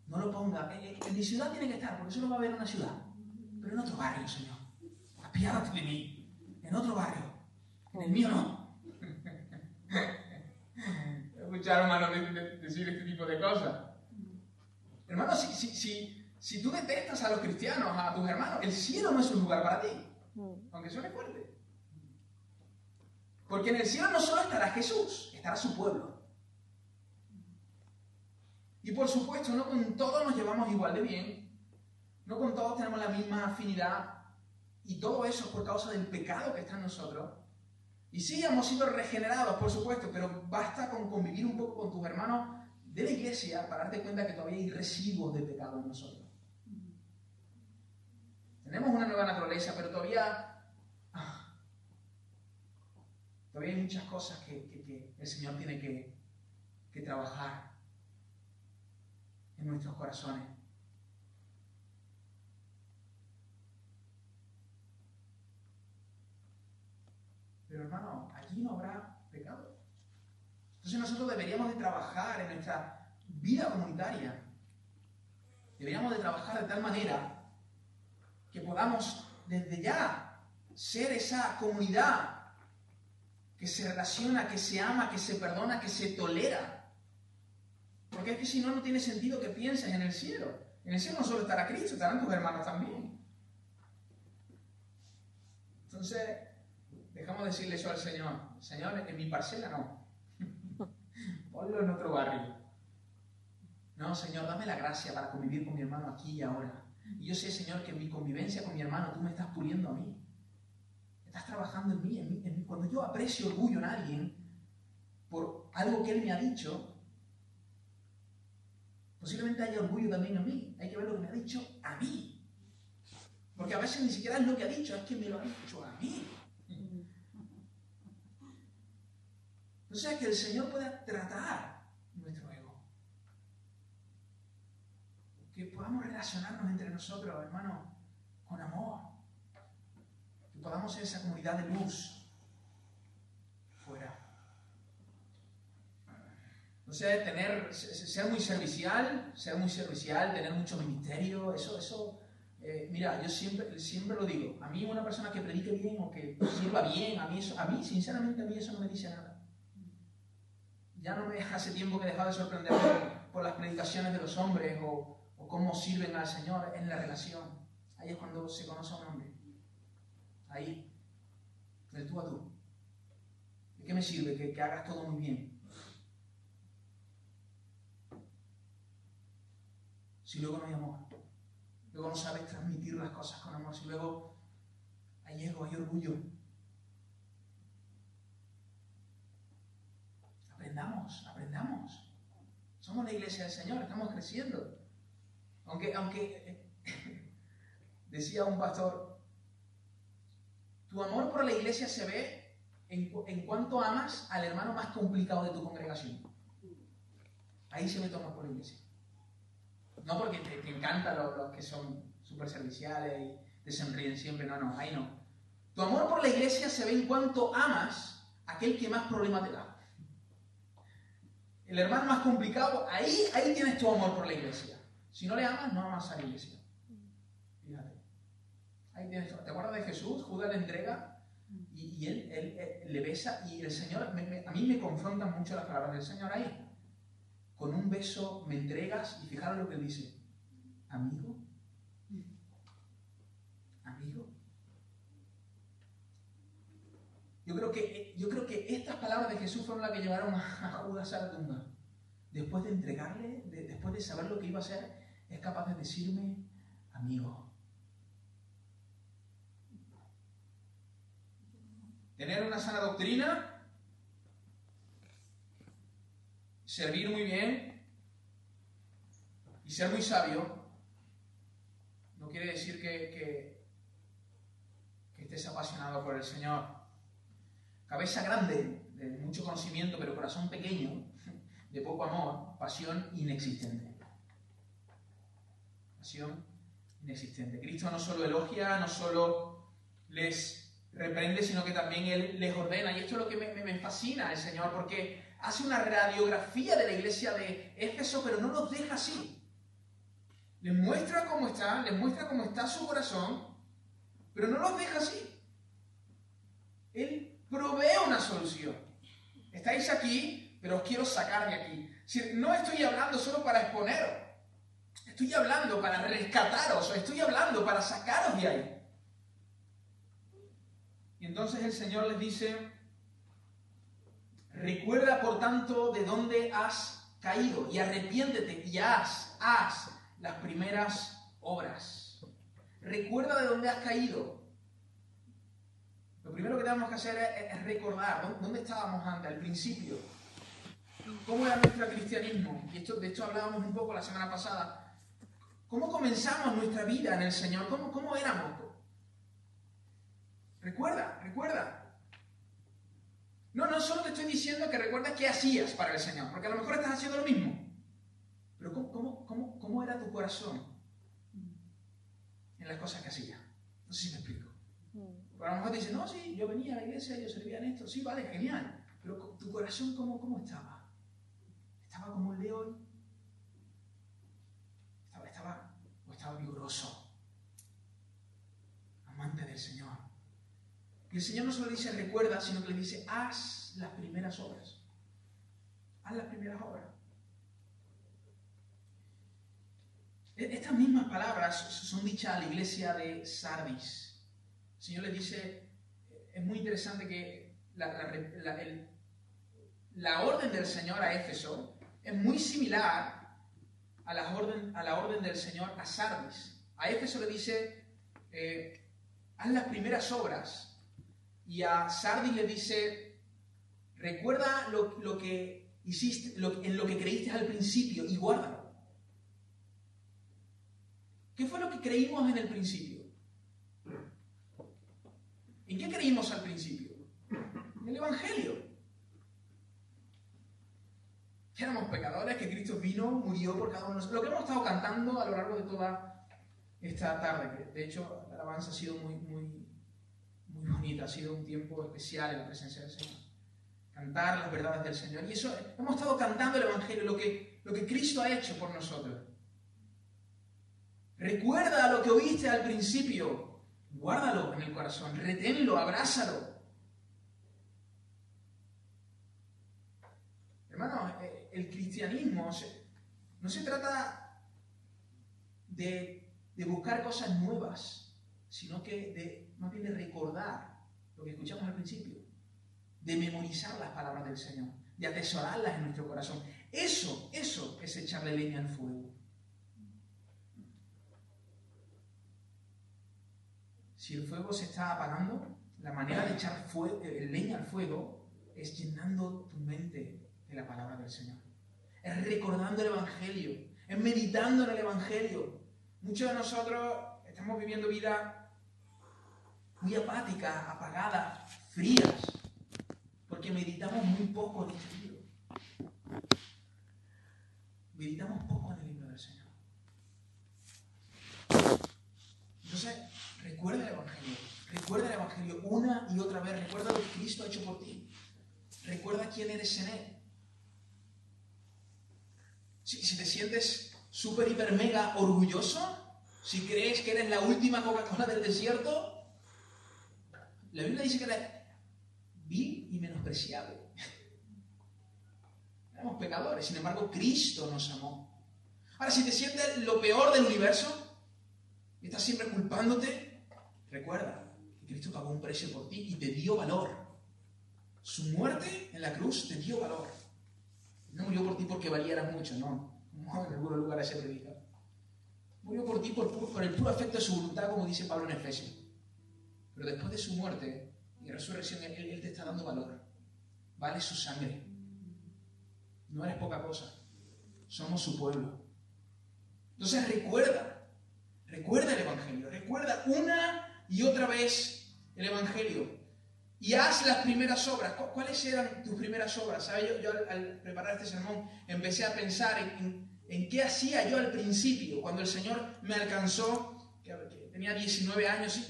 No lo ponga. En, mi ciudad tiene que estar, porque eso no va a haber en una ciudad. Pero en otro barrio, Señor. Apiádate de mí. En otro barrio. En el mío no. (laughs) Escucharon hermano decir este tipo de cosas. Hermano, si, si, si, si tú detestas a los cristianos, a tus hermanos, el cielo no es un lugar para ti. Aunque suene fuerte. Porque en el cielo no solo estará Jesús, estará su pueblo. Y por supuesto, no con todos nos llevamos igual de bien, no con todos tenemos la misma afinidad, y todo eso es por causa del pecado que está en nosotros. Y sí, hemos sido regenerados, por supuesto, pero basta con convivir un poco con tus hermanos de la iglesia para darte cuenta que todavía hay residuos de pecado en nosotros. Tenemos una nueva naturaleza, pero todavía, ah, hay muchas cosas que, el Señor tiene que, que trabajar en nuestros corazones. Pero hermano, allí no habrá pecado. Entonces nosotros deberíamos de trabajar en nuestra vida comunitaria. Deberíamos de trabajar de tal manera que podamos desde ya ser esa comunidad que se relaciona, que se ama, que se perdona, que se tolera porque es que si no, no tiene sentido que pienses en el cielo. En el cielo no solo estará Cristo, estarán tus hermanos también. Entonces, dejamos decirle eso al Señor. Señor, en mi parcela no. (laughs) Ponlo en otro barrio. No, Señor, dame la gracia para convivir con mi hermano aquí y ahora. Y yo sé, Señor, que en mi convivencia con mi hermano tú me estás puliendo a mí. Estás trabajando en mí, en en. Cuando yo aprecio orgullo en alguien por algo que él me ha dicho, Posiblemente haya orgullo también a mí. Hay que ver lo que me ha dicho a mí. Porque a veces ni siquiera es lo que ha dicho, es que me lo ha dicho a mí. Entonces, que el Señor pueda tratar nuestro ego. Que podamos relacionarnos entre nosotros, hermanos, con amor. Podamos ser esa comunidad de luz Entonces, tener, ser muy servicial, ser muy servicial, tener mucho ministerio, eso, eso, eh, mira, yo siempre, siempre lo digo, a mí una persona que predique bien o que sirva bien, a mí, eso, a mí, sinceramente, a mí eso no me dice nada. Ya no me (laughs) hace tiempo que he dejado de sorprenderme por, las predicaciones de los hombres o, o, cómo sirven al Señor en la relación. Ahí es cuando se conoce a un hombre. Ahí, del tú a tú. ¿De qué me sirve que, que hagas todo muy bien? si luego no hay amor? Luego no sabes transmitir las cosas con amor, si luego hay ego, hay orgullo. Aprendamos, aprendamos. Somos la iglesia del Señor, estamos creciendo. Aunque, aunque (laughs) decía un pastor, tu amor por la iglesia se ve en, en cuanto amas al hermano más complicado de tu congregación. Ahí se ve tu amor por la iglesia. No porque te, encantan los, que son súper serviciales y te sonríen siempre, no, no, ahí no. Tu amor por la iglesia se ve en cuanto amas aquel que más problema te da. El hermano más complicado, ahí, ahí tienes tu amor por la iglesia. Si no le amas, no amas a la iglesia. ¿Te acuerdas de Jesús? Judas le entrega y, él, le besa y el Señor, a mí me confrontan mucho las palabras del Señor ahí con un beso me entregas y fijaros lo que dice, amigo, amigo. Yo creo que, yo creo que estas palabras de Jesús fueron las que llevaron a Judas a la tumba. Después de entregarle, después de saber lo que iba a hacer, es capaz de decirme, amigo. Tener una sana doctrina servir muy bien y ser muy sabio no quiere decir que, estés apasionado por el Señor. Cabeza grande, de mucho conocimiento, pero corazón pequeño, de poco amor, pasión inexistente. Pasión inexistente. Cristo no solo elogia, no solo les reprende, sino que también Él les ordena. Y esto es lo que me, fascina el Señor, porque hace una radiografía de la iglesia de Éfeso, pero no los deja así. Les muestra cómo está, les muestra cómo está su corazón, pero no los deja así. Él provee una solución. Estáis aquí, pero os quiero sacar de aquí. no estoy hablando solo para exponeros. Estoy hablando para rescataros, estoy hablando para sacaros de ahí. Y entonces el Señor les dice, Recuerda, por tanto, de dónde has caído y arrepiéntete y haz, haz las primeras obras. Recuerda de dónde has caído. Lo primero que tenemos que hacer es, recordar dónde estábamos antes, al principio. ¿Cómo era nuestro cristianismo? Y esto, de esto hablábamos un poco la semana pasada. ¿Cómo comenzamos nuestra vida en el Señor? ¿Cómo, cómo éramos? Recuerda, recuerda. No, no solo te estoy diciendo que recuerdes qué hacías para el Señor, porque a lo mejor estás haciendo lo mismo. Pero ¿cómo, era tu corazón en las cosas que hacías? No sé si me explico. Pero a lo mejor te dicen, no, sí, yo venía a la iglesia, yo servía en esto. Sí, vale, genial. Pero tu corazón, ¿cómo, cómo estaba? ¿Estaba como un león? ¿Estaba, estaba, o estaba vigoroso? Amante del Señor. Y el Señor no solo dice recuerda, sino que le dice haz las primeras obras. Haz las primeras obras. E-, estas mismas palabras son dichas a la iglesia de Sardis. El Señor le dice, es muy interesante que la, orden del Señor a Éfeso es muy similar a la orden, a la orden del Señor a Sardis. A Éfeso le dice, eh, haz las primeras obras y a Sardi le dice, recuerda lo, que hiciste, en lo que creíste al principio y guárdalo. ¿Qué fue lo que creímos en el principio? ¿En qué creímos al principio? En el Evangelio. Que éramos pecadores, que Cristo vino, murió por cada uno de nosotros. Lo que hemos estado cantando a lo largo de toda esta tarde, que de hecho la alabanza ha sido muy, muy, muy bonita, ha sido un tiempo especial en la presencia del Señor. Cantar las verdades del Señor. Y eso, hemos estado cantando el Evangelio, lo que, lo que Cristo ha hecho por nosotros. Recuerda lo que oíste al principio, guárdalo en el corazón, reténlo, abrázalo. Hermano, eh, el cristianismo no se trata de, de buscar cosas nuevas, sino que de más bien de recordar lo que escuchamos al principio, de memorizar las palabras del Señor, de atesorarlas en nuestro corazón. Eso, eso es echarle leña al fuego. Si el fuego se está apagando, la manera de echar eh, leña al fuego es llenando tu mente de la palabra del Señor. Es recordando el Evangelio, es meditando en el Evangelio. Muchos de nosotros estamos viviendo vida muy apática, apagada, frías, porque meditamos muy poco en este libro. Meditamos poco en el libro del Señor. Entonces, recuerda el Evangelio, recuerda el Evangelio una y otra vez, recuerda lo que Cristo ha hecho por ti, recuerda quién eres en Él. Si, si te sientes súper, hiper, mega orgulloso, si crees que eres la última Coca-Cola del desierto, la Biblia dice que eres vil y menospreciable. (laughs) Éramos pecadores, sin embargo, Cristo nos amó. Ahora, si te sientes lo peor del universo y estás siempre culpándote, recuerda que Cristo pagó un precio por ti y te dio valor. Su muerte en la cruz te dio valor. No murió por ti porque valieras mucho, no. Como en algunos lugares se predica. Murió por ti por, por, el puro afecto de su voluntad, como dice Pablo en Efesios. Pero después de su muerte y resurrección, él, él te está dando valor. Vale su sangre. No eres poca cosa. Somos su pueblo. Entonces recuerda, recuerda el Evangelio, recuerda una y otra vez el Evangelio. Y haz las primeras obras. ¿Cuáles eran tus primeras obras? ¿Sabes? Yo, al, preparar este sermón empecé a pensar en en qué hacía yo al principio, cuando el Señor me alcanzó, que tenía 19 años.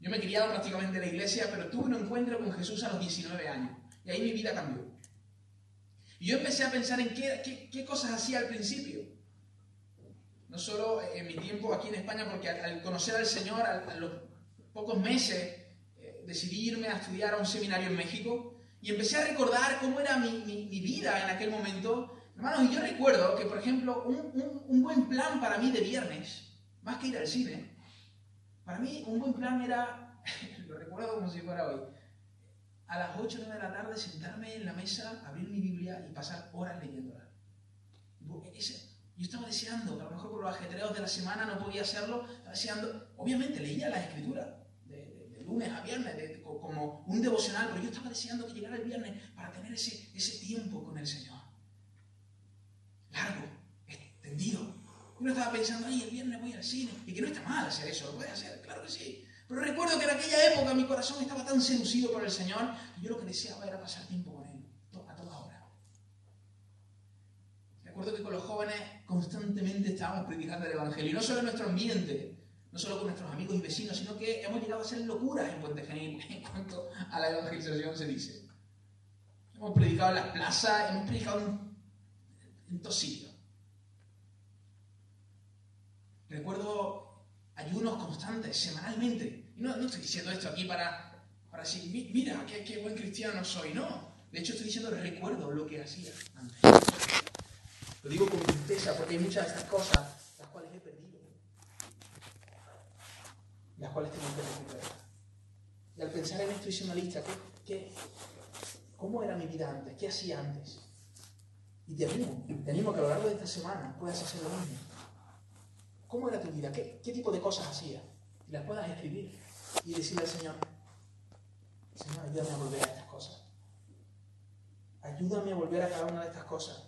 Yo me he criado prácticamente en la iglesia, pero tuve un encuentro con Jesús a los 19 años. Y ahí mi vida cambió. Y yo empecé a pensar en qué, qué, cosas hacía al principio. No solo en mi tiempo aquí en España, porque al, conocer al Señor, a, los pocos meses, eh, decidí irme a estudiar a un seminario en México y empecé a recordar cómo era mi, mi, mi vida en aquel momento Hermanos, y yo recuerdo que, por ejemplo, un, buen plan para mí de viernes, más que ir al cine, para mí un buen plan era, (laughs) lo recuerdo como si fuera hoy, a las 8 o 9 de la tarde sentarme en la mesa, abrir mi Biblia y pasar horas leyéndola. yo estaba deseando, a lo mejor por los ajetreos de la semana no podía hacerlo, estaba deseando, obviamente leía las escrituras, de, lunes a viernes, como un devocional, pero yo estaba deseando que llegara el viernes para tener ese, ese tiempo con el Señor largo, extendido. Uno estaba pensando, ay, el viernes voy al cine. Y que no está mal hacer eso, lo puede hacer, claro que sí. Pero recuerdo que en aquella época mi corazón estaba tan seducido por el Señor que yo lo que deseaba era pasar tiempo con Él, a toda hora. Recuerdo que con los jóvenes constantemente estábamos predicando el Evangelio. Y no solo en nuestro ambiente, no solo con nuestros amigos y vecinos, sino que hemos llegado a hacer locuras en Puente Genil (laughs) en cuanto a la evangelización se dice. Hemos predicado en las plazas, hemos predicado en en Recuerdo ayunos constantes, semanalmente. Y no, estoy diciendo esto aquí para, para decir, mira, qué, buen cristiano soy. No. De hecho, estoy diciendo, recuerdo lo que hacía antes. Lo digo con tristeza porque hay muchas de estas cosas las cuales he perdido. Las cuales tengo que recuperar. Y al pensar en esto hice una lista. ¿qué, cómo era mi vida antes? ¿Qué hacía antes? Y te animo, te animo que a lo largo de esta semana puedas hacer lo mismo. ¿Cómo era tu vida? ¿Qué, tipo de cosas hacías? Y las puedas escribir y decirle al Señor, Señor, ayúdame a volver a estas cosas. Ayúdame a volver a cada una de estas cosas.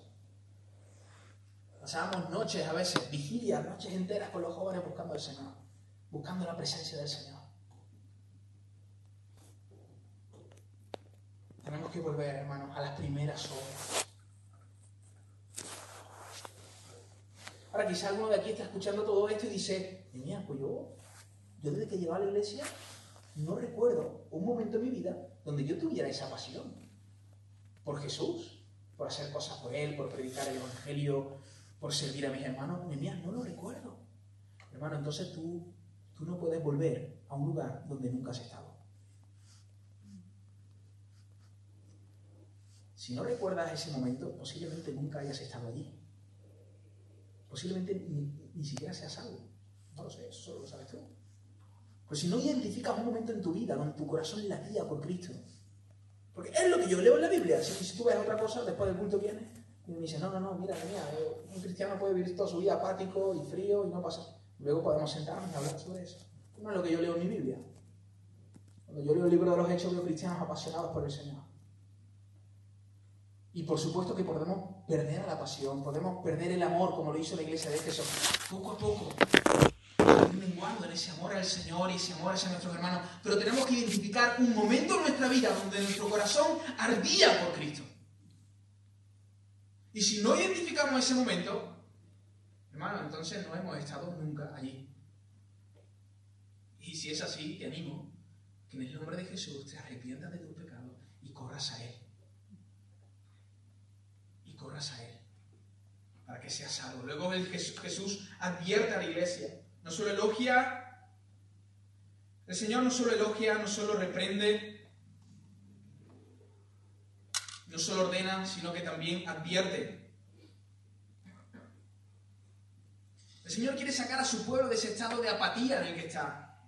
Pasábamos noches a veces, vigilias, noches enteras con los jóvenes buscando al Señor, buscando la presencia del Señor. Tenemos que volver, hermanos, a las primeras obras. Ahora quizá alguno de aquí está escuchando todo esto y dice, mira, pues yo, yo desde que llegaba a la iglesia no recuerdo un momento en mi vida donde yo tuviera esa pasión por Jesús, por hacer cosas por Él, por predicar el Evangelio, por servir a mis hermanos. Mira, no lo recuerdo. Hermano, entonces tú, tú no puedes volver a un lugar donde nunca has estado. Si no recuerdas ese momento, posiblemente nunca hayas estado allí posiblemente ni, siquiera seas salvo. No lo sé, eso solo lo sabes tú. Pues si no identificas un momento en tu vida donde tu corazón latía por Cristo, porque es lo que yo leo en la Biblia. Si, si tú ves otra cosa, después del culto viene y me dice, no, no, no, mira, mira, un cristiano puede vivir toda su vida apático y frío y no pasa. Luego podemos sentarnos y hablar sobre eso. no es lo que yo leo en mi Biblia. Cuando yo leo el libro de los Hechos, veo cristianos apasionados por el Señor. Y por supuesto que podemos perder la pasión, podemos perder el amor, como lo hizo la iglesia de Éfeso, poco a poco, menguando en ese amor al Señor y ese amor hacia nuestros hermanos. Pero tenemos que identificar un momento en nuestra vida donde nuestro corazón ardía por Cristo. Y si no identificamos ese momento, hermano, entonces no hemos estado nunca allí. Y si es así, te animo que en el nombre de Jesús te arrepientas de tus pecados y corras a Él. Corras a Él. Para que seas salvo. Luego Jesús advierte a la iglesia. No solo elogia, el Señor no solo elogia, no solo reprende, no solo ordena, sino que también advierte. El Señor quiere sacar a su pueblo de ese estado de apatía en el que está.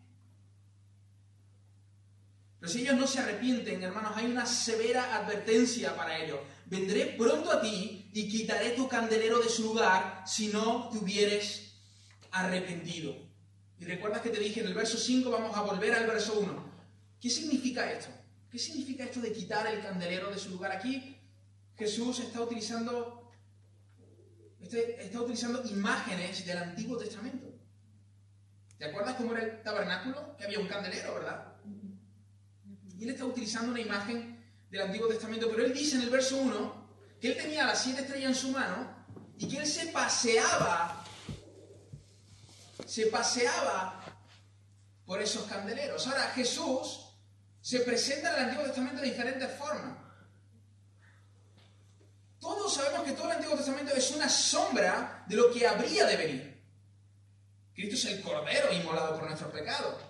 Pero si ellos no se arrepienten, hermanos, hay una severa advertencia para ellos. Vendré pronto a ti y quitaré tu candelero de su lugar si no te hubieres arrepentido. Y recuerdas que te dije en el verso 5, vamos a volver al verso 1. ¿Qué significa esto? ¿Qué significa esto de quitar el candelero de su lugar? Aquí Jesús está utilizando, este, está utilizando imágenes del Antiguo Testamento. ¿Te acuerdas cómo era el tabernáculo? Que había un candelero, ¿verdad? Y él está utilizando una imagen del Antiguo Testamento, pero él dice en el verso 1 que él tenía las siete estrellas en su mano y que él se paseaba, se paseaba por esos candeleros. Ahora, Jesús se presenta en el Antiguo Testamento de diferentes formas. Todos sabemos que todo el Antiguo Testamento es una sombra de lo que habría de venir. Cristo es el Cordero inmolado por nuestros pecados.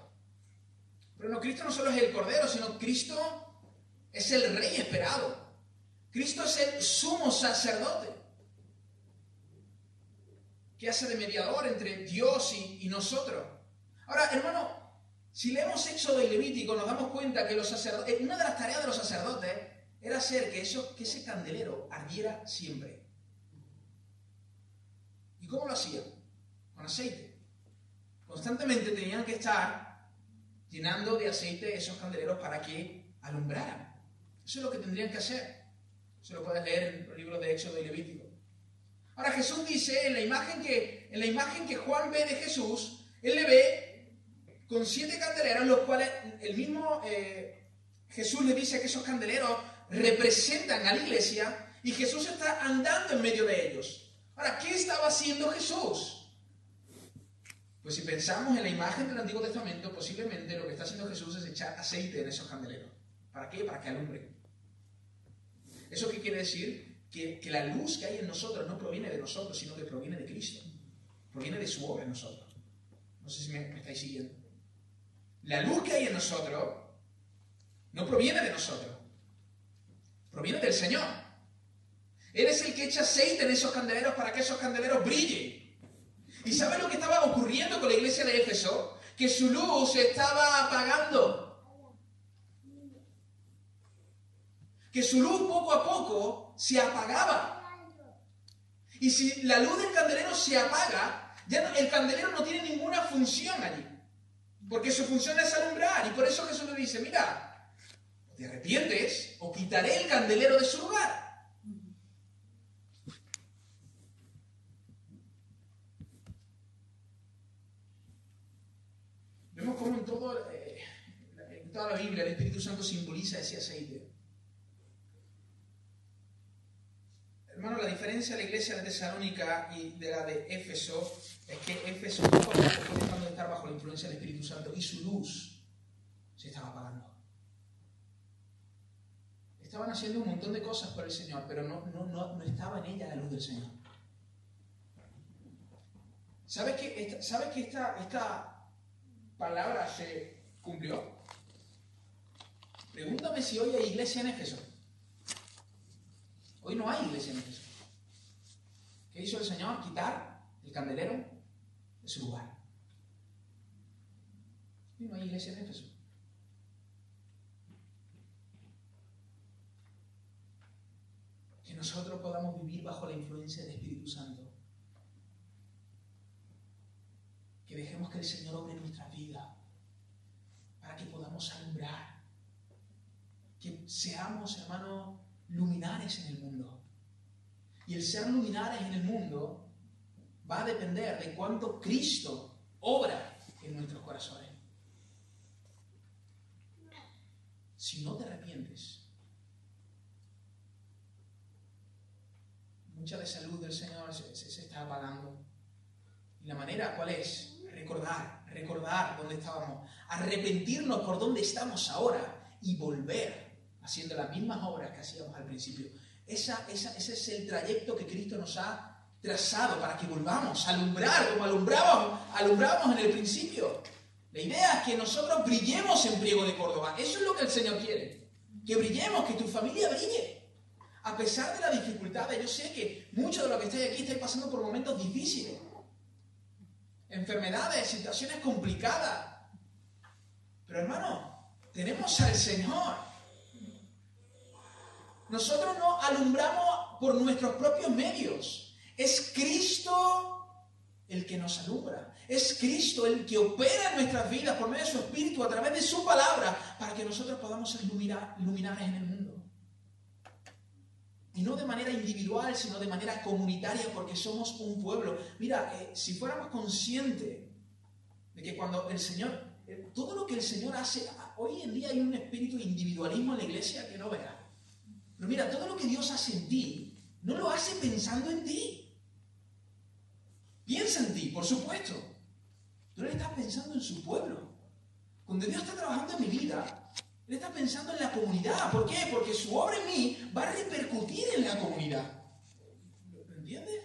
Pero no, Cristo no solo es el Cordero, sino Cristo es el Rey esperado. Cristo es el sumo sacerdote que hace de mediador entre Dios y, nosotros. Ahora, hermano, si leemos Éxodo y Levítico, nos damos cuenta que los sacerdotes, una de las tareas de los sacerdotes era hacer que, que ese candelero ardiera siempre. ¿Y cómo lo hacían? Con aceite. Constantemente tenían que estar llenando de aceite esos candeleros para que alumbraran. Eso es lo que tendrían que hacer. Eso lo puedes leer en los libros de Éxodo y Levítico. Ahora Jesús dice en la imagen que, en la imagen que Juan ve de Jesús, él le ve con siete candeleros, los cuales el mismo eh, Jesús le dice que esos candeleros representan a la iglesia y Jesús está andando en medio de ellos. Ahora, ¿qué estaba haciendo Jesús? Pues si pensamos en la imagen del Antiguo Testamento, posiblemente lo que está haciendo Jesús es echar aceite en esos candeleros. ¿Para qué? Para que alumbre. ¿Eso qué quiere decir? Que, que, la luz que hay en nosotros no proviene de nosotros, sino que proviene de Cristo. Proviene de su obra en nosotros. No sé si me, me estáis siguiendo. La luz que hay en nosotros no proviene de nosotros. Proviene del Señor. Él es el que echa aceite en esos candeleros para que esos candeleros brillen. ¿Y sabe lo que estaba ocurriendo con la iglesia de Éfeso? Que su luz estaba apagando. Que su luz poco a poco se apagaba. Y si la luz del candelero se apaga, ya el candelero no tiene ninguna función allí. Porque su función es alumbrar. Y por eso Jesús le dice, mira, te arrepientes o quitaré el candelero de su lugar. Vemos cómo en, todo, eh, en toda la Biblia el Espíritu Santo simboliza ese aceite. Hermano, la diferencia de la iglesia de Tesalónica y de la de Éfeso es que Éfeso poco a fue dejando de estar bajo la influencia del Espíritu Santo y su luz se estaba apagando. Estaban haciendo un montón de cosas por el Señor, pero no, no, no, estaba en ella la luz del Señor. ¿Sabes que, ¿sabes que esta, esta palabra se cumplió? Pregúntame si hoy hay iglesia en Éfeso. Hoy no hay iglesia en Éfeso. ¿Qué hizo el Señor? Quitar el candelero de su lugar. Hoy no hay iglesia en Éfeso. Que nosotros podamos vivir bajo la influencia del Espíritu Santo dejemos que el Señor obre nuestra vida. para que podamos alumbrar. Que seamos, hermanos, luminares en el mundo. Y el ser luminares en el mundo va a depender de cuánto Cristo obra en nuestros corazones. Si no te arrepientes, mucha de salud del Señor se, está apagando. ¿Y la manera cuál es? Recordar, recordar dónde estábamos, arrepentirnos por dónde estamos ahora y volver haciendo las mismas obras que hacíamos al principio. Esa, ese es el trayecto que Cristo nos ha trazado para que volvamos a alumbrar como alumbramos, alumbramos en el principio. La idea es que nosotros brillemos en Priego de Córdoba. Eso es lo que el Señor quiere. Que brillemos, que tu familia brille. A pesar de las dificultades, yo sé que muchos de los que estáis aquí estáis pasando por momentos difíciles. Enfermedades, situaciones complicadas. Pero hermano, tenemos al Señor. Nosotros no alumbramos por nuestros propios medios. Es Cristo el que nos alumbra. Es Cristo el que opera en nuestras vidas por medio de su Espíritu, a través de su palabra, para que nosotros podamos ser luminares en el mundo. Y no de manera individual, sino de manera comunitaria, porque somos un pueblo. Mira, eh, si fuéramos conscientes de que cuando el Señor, eh, todo lo que el Señor hace, hoy en día hay un espíritu de individualismo en la iglesia que no verá. Pero mira, todo lo que Dios hace en ti, no lo hace pensando en ti. Piensa en ti, por supuesto. Pero Él está pensando en su pueblo. Cuando Dios está trabajando en mi vida, él está pensando en la comunidad. ¿Por qué? Porque su obra en mí va a repercutir en la comunidad. ¿Lo entiendes?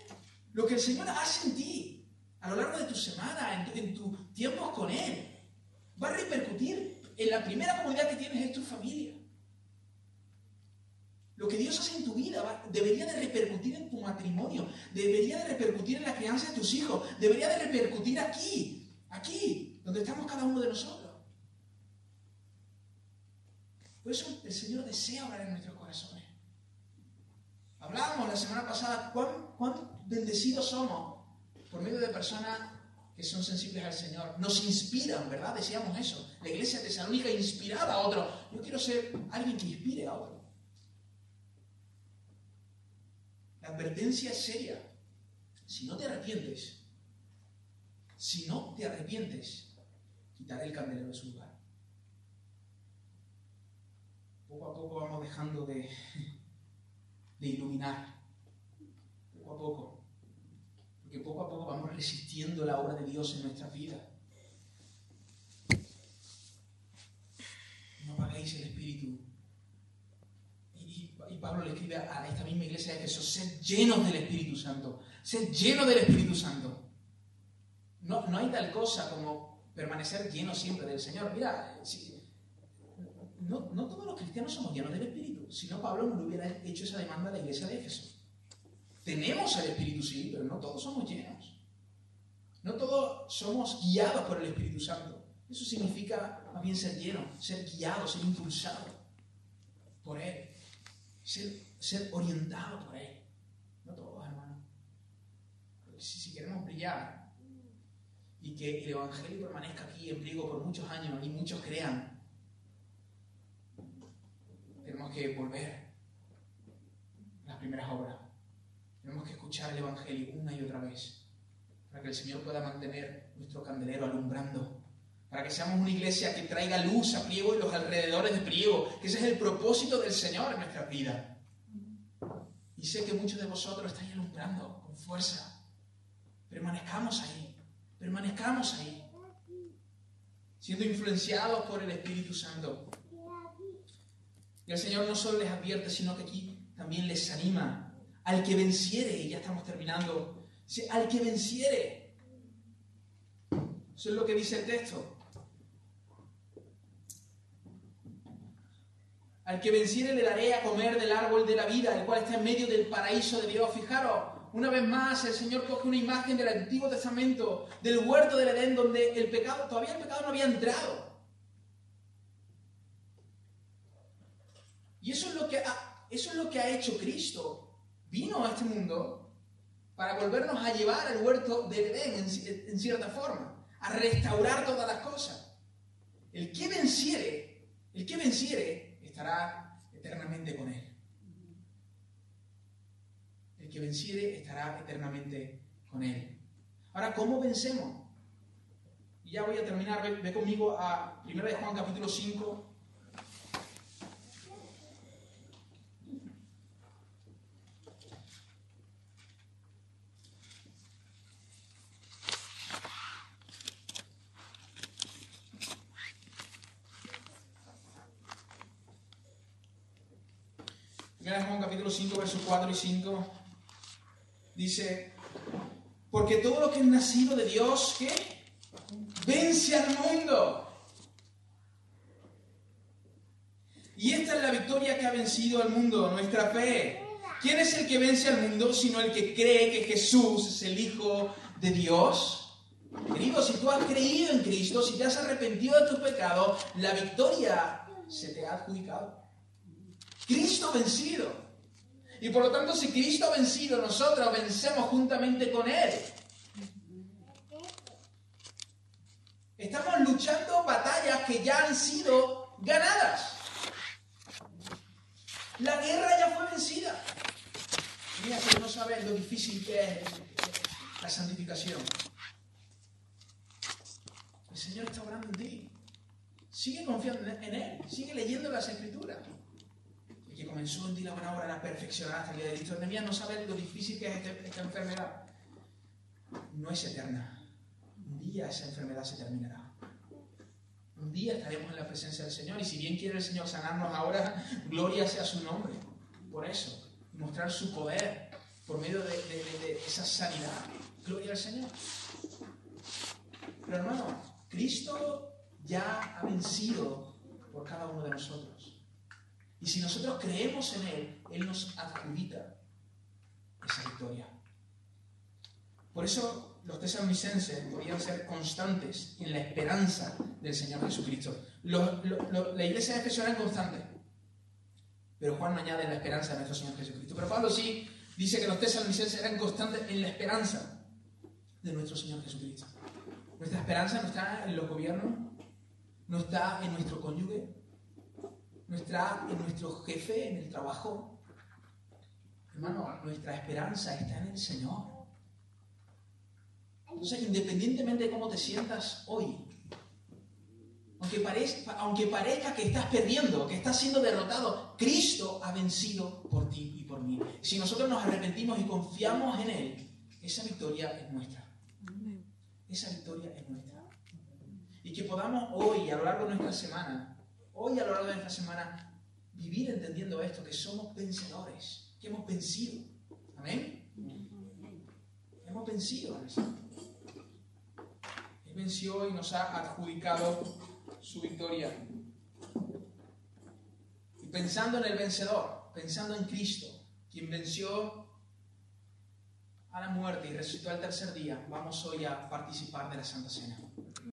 Lo que el Señor hace en ti, a lo largo de tu semana, en, tus tiempos con Él, va a repercutir en la primera comunidad que tienes es tu familia. Lo que Dios hace en tu vida debería de repercutir en tu matrimonio, debería de repercutir en la crianza de tus hijos, debería de repercutir aquí, aquí, donde estamos cada uno de nosotros. Por eso el Señor desea hablar en nuestros corazones. Hablábamos la semana pasada cuán, bendecidos somos por medio de personas que son sensibles al Señor. Nos inspiran, ¿verdad? Decíamos eso. La iglesia tesalónica inspiraba a otro. Yo quiero ser alguien que inspire a otro. La advertencia es seria. Si no te arrepientes, si no te arrepientes, quitaré el candelero de su lugar. poco a poco vamos dejando de, iluminar. Poco a poco. Porque poco a poco vamos resistiendo la obra de Dios en nuestras vidas. No apaguéis el Espíritu. Y, Pablo le escribe a esta misma iglesia de Jesús, sed llenos del Espíritu Santo. Sed llenos del Espíritu Santo. No, no hay tal cosa como permanecer lleno siempre del Señor. Mira, si, no, no todos los cristianos somos llenos del Espíritu. Si no, Pablo no le hubiera hecho esa demanda a la iglesia de Éfeso. Tenemos el Espíritu, sí, pero no todos somos llenos. No todos somos guiados por el Espíritu Santo. Eso significa más bien ser lleno, ser guiado, ser impulsado por Él, ser, ser orientado por Él. No todos, hermano. Si, si queremos brillar y que el Evangelio permanezca aquí en pliego por muchos años y muchos crean, tenemos que volver a las primeras obras. Tenemos que escuchar el Evangelio una y otra vez para que el Señor pueda mantener nuestro candelero alumbrando. Para que seamos una iglesia que traiga luz a Priego y los alrededores de Priego. Que ese es el propósito del Señor en nuestras vidas. Y sé que muchos de vosotros estáis alumbrando con fuerza. Permanezcamos ahí. Permanezcamos ahí. Siendo influenciados por el Espíritu Santo. Y el Señor no solo les advierte, sino que aquí también les anima. Al que venciere, y ya estamos terminando, al que venciere. Eso es lo que dice el texto. Al que venciere le daré a comer del árbol de la vida, el cual está en medio del paraíso de Dios. Fijaros, una vez más el Señor coge una imagen del Antiguo Testamento, del huerto del Edén, donde el pecado, todavía el pecado no había entrado. Y eso es lo que ha, eso es lo que ha hecho Cristo. Vino a este mundo para volvernos a llevar al huerto de Edén en, en cierta forma, a restaurar todas las cosas. el que venciere, el que venciere estará eternamente con él. El que venciere estará eternamente con él. Ahora, ¿cómo vencemos? Y ya voy a terminar, ve, conmigo a 1 de Juan capítulo 5, Juan capítulo 5, versos 4 y 5, dice, porque todo lo que es nacido de Dios. Vence al mundo. Y esta es la victoria que ha vencido al mundo, nuestra fe. ¿Quién es el que vence al mundo sino el que cree que Jesús es el Hijo de Dios? Querido, si tú has creído en Cristo, si te has arrepentido de tus pecados, la victoria se te ha adjudicado. Cristo vencido. Y por lo tanto, si Cristo ha vencido, nosotros vencemos juntamente con Él. Estamos luchando batallas que ya han sido ganadas. La guerra ya fue vencida. Mira, pero no sabes lo difícil que es la santificación. El Señor está orando en ti. Sigue confiando en Él. Sigue leyendo las Escrituras que comenzó en ti la buena obra la hasta el día no sabe lo difícil que es este, esta enfermedad. No es eterna. Un día esa enfermedad se terminará. Un día estaremos en la presencia del Señor y si bien quiere el Señor sanarnos ahora, (laughs) gloria sea su nombre. Por eso, mostrar su poder por medio de, de esa sanidad. Gloria al Señor. Pero hermano, Cristo ya ha vencido por cada uno de nosotros. Y si nosotros creemos en Él, Él nos adjudica esa victoria. Por eso los tesalonicenses podían ser constantes en la esperanza del Señor Jesucristo. la iglesia de Efesios era constante, pero Juan no añade la esperanza de nuestro Señor Jesucristo. Pero Pablo sí dice que los tesalonicenses eran constantes en la esperanza de nuestro Señor Jesucristo. Nuestra esperanza no está en los gobiernos, no está en nuestro cónyuge, nuestra, en nuestro jefe, en el trabajo. Hermano, nuestra esperanza está en el Señor. Entonces, independientemente de cómo te sientas hoy, aunque parezca, aunque parezca que estás perdiendo, que estás siendo derrotado, Cristo ha vencido por ti y por mí. Si nosotros nos arrepentimos y confiamos en Él, esa victoria es nuestra. Esa victoria es nuestra. Y que podamos hoy, a lo largo de nuestra semana, hoy a lo largo de esta semana vivir entendiendo esto, que somos vencedores, que hemos vencido. Amén. Hemos vencido Él venció y nos ha adjudicado su victoria. Y pensando en el vencedor, pensando en Cristo, quien venció a la muerte y resucitó al tercer día, vamos hoy a participar de la Santa Cena.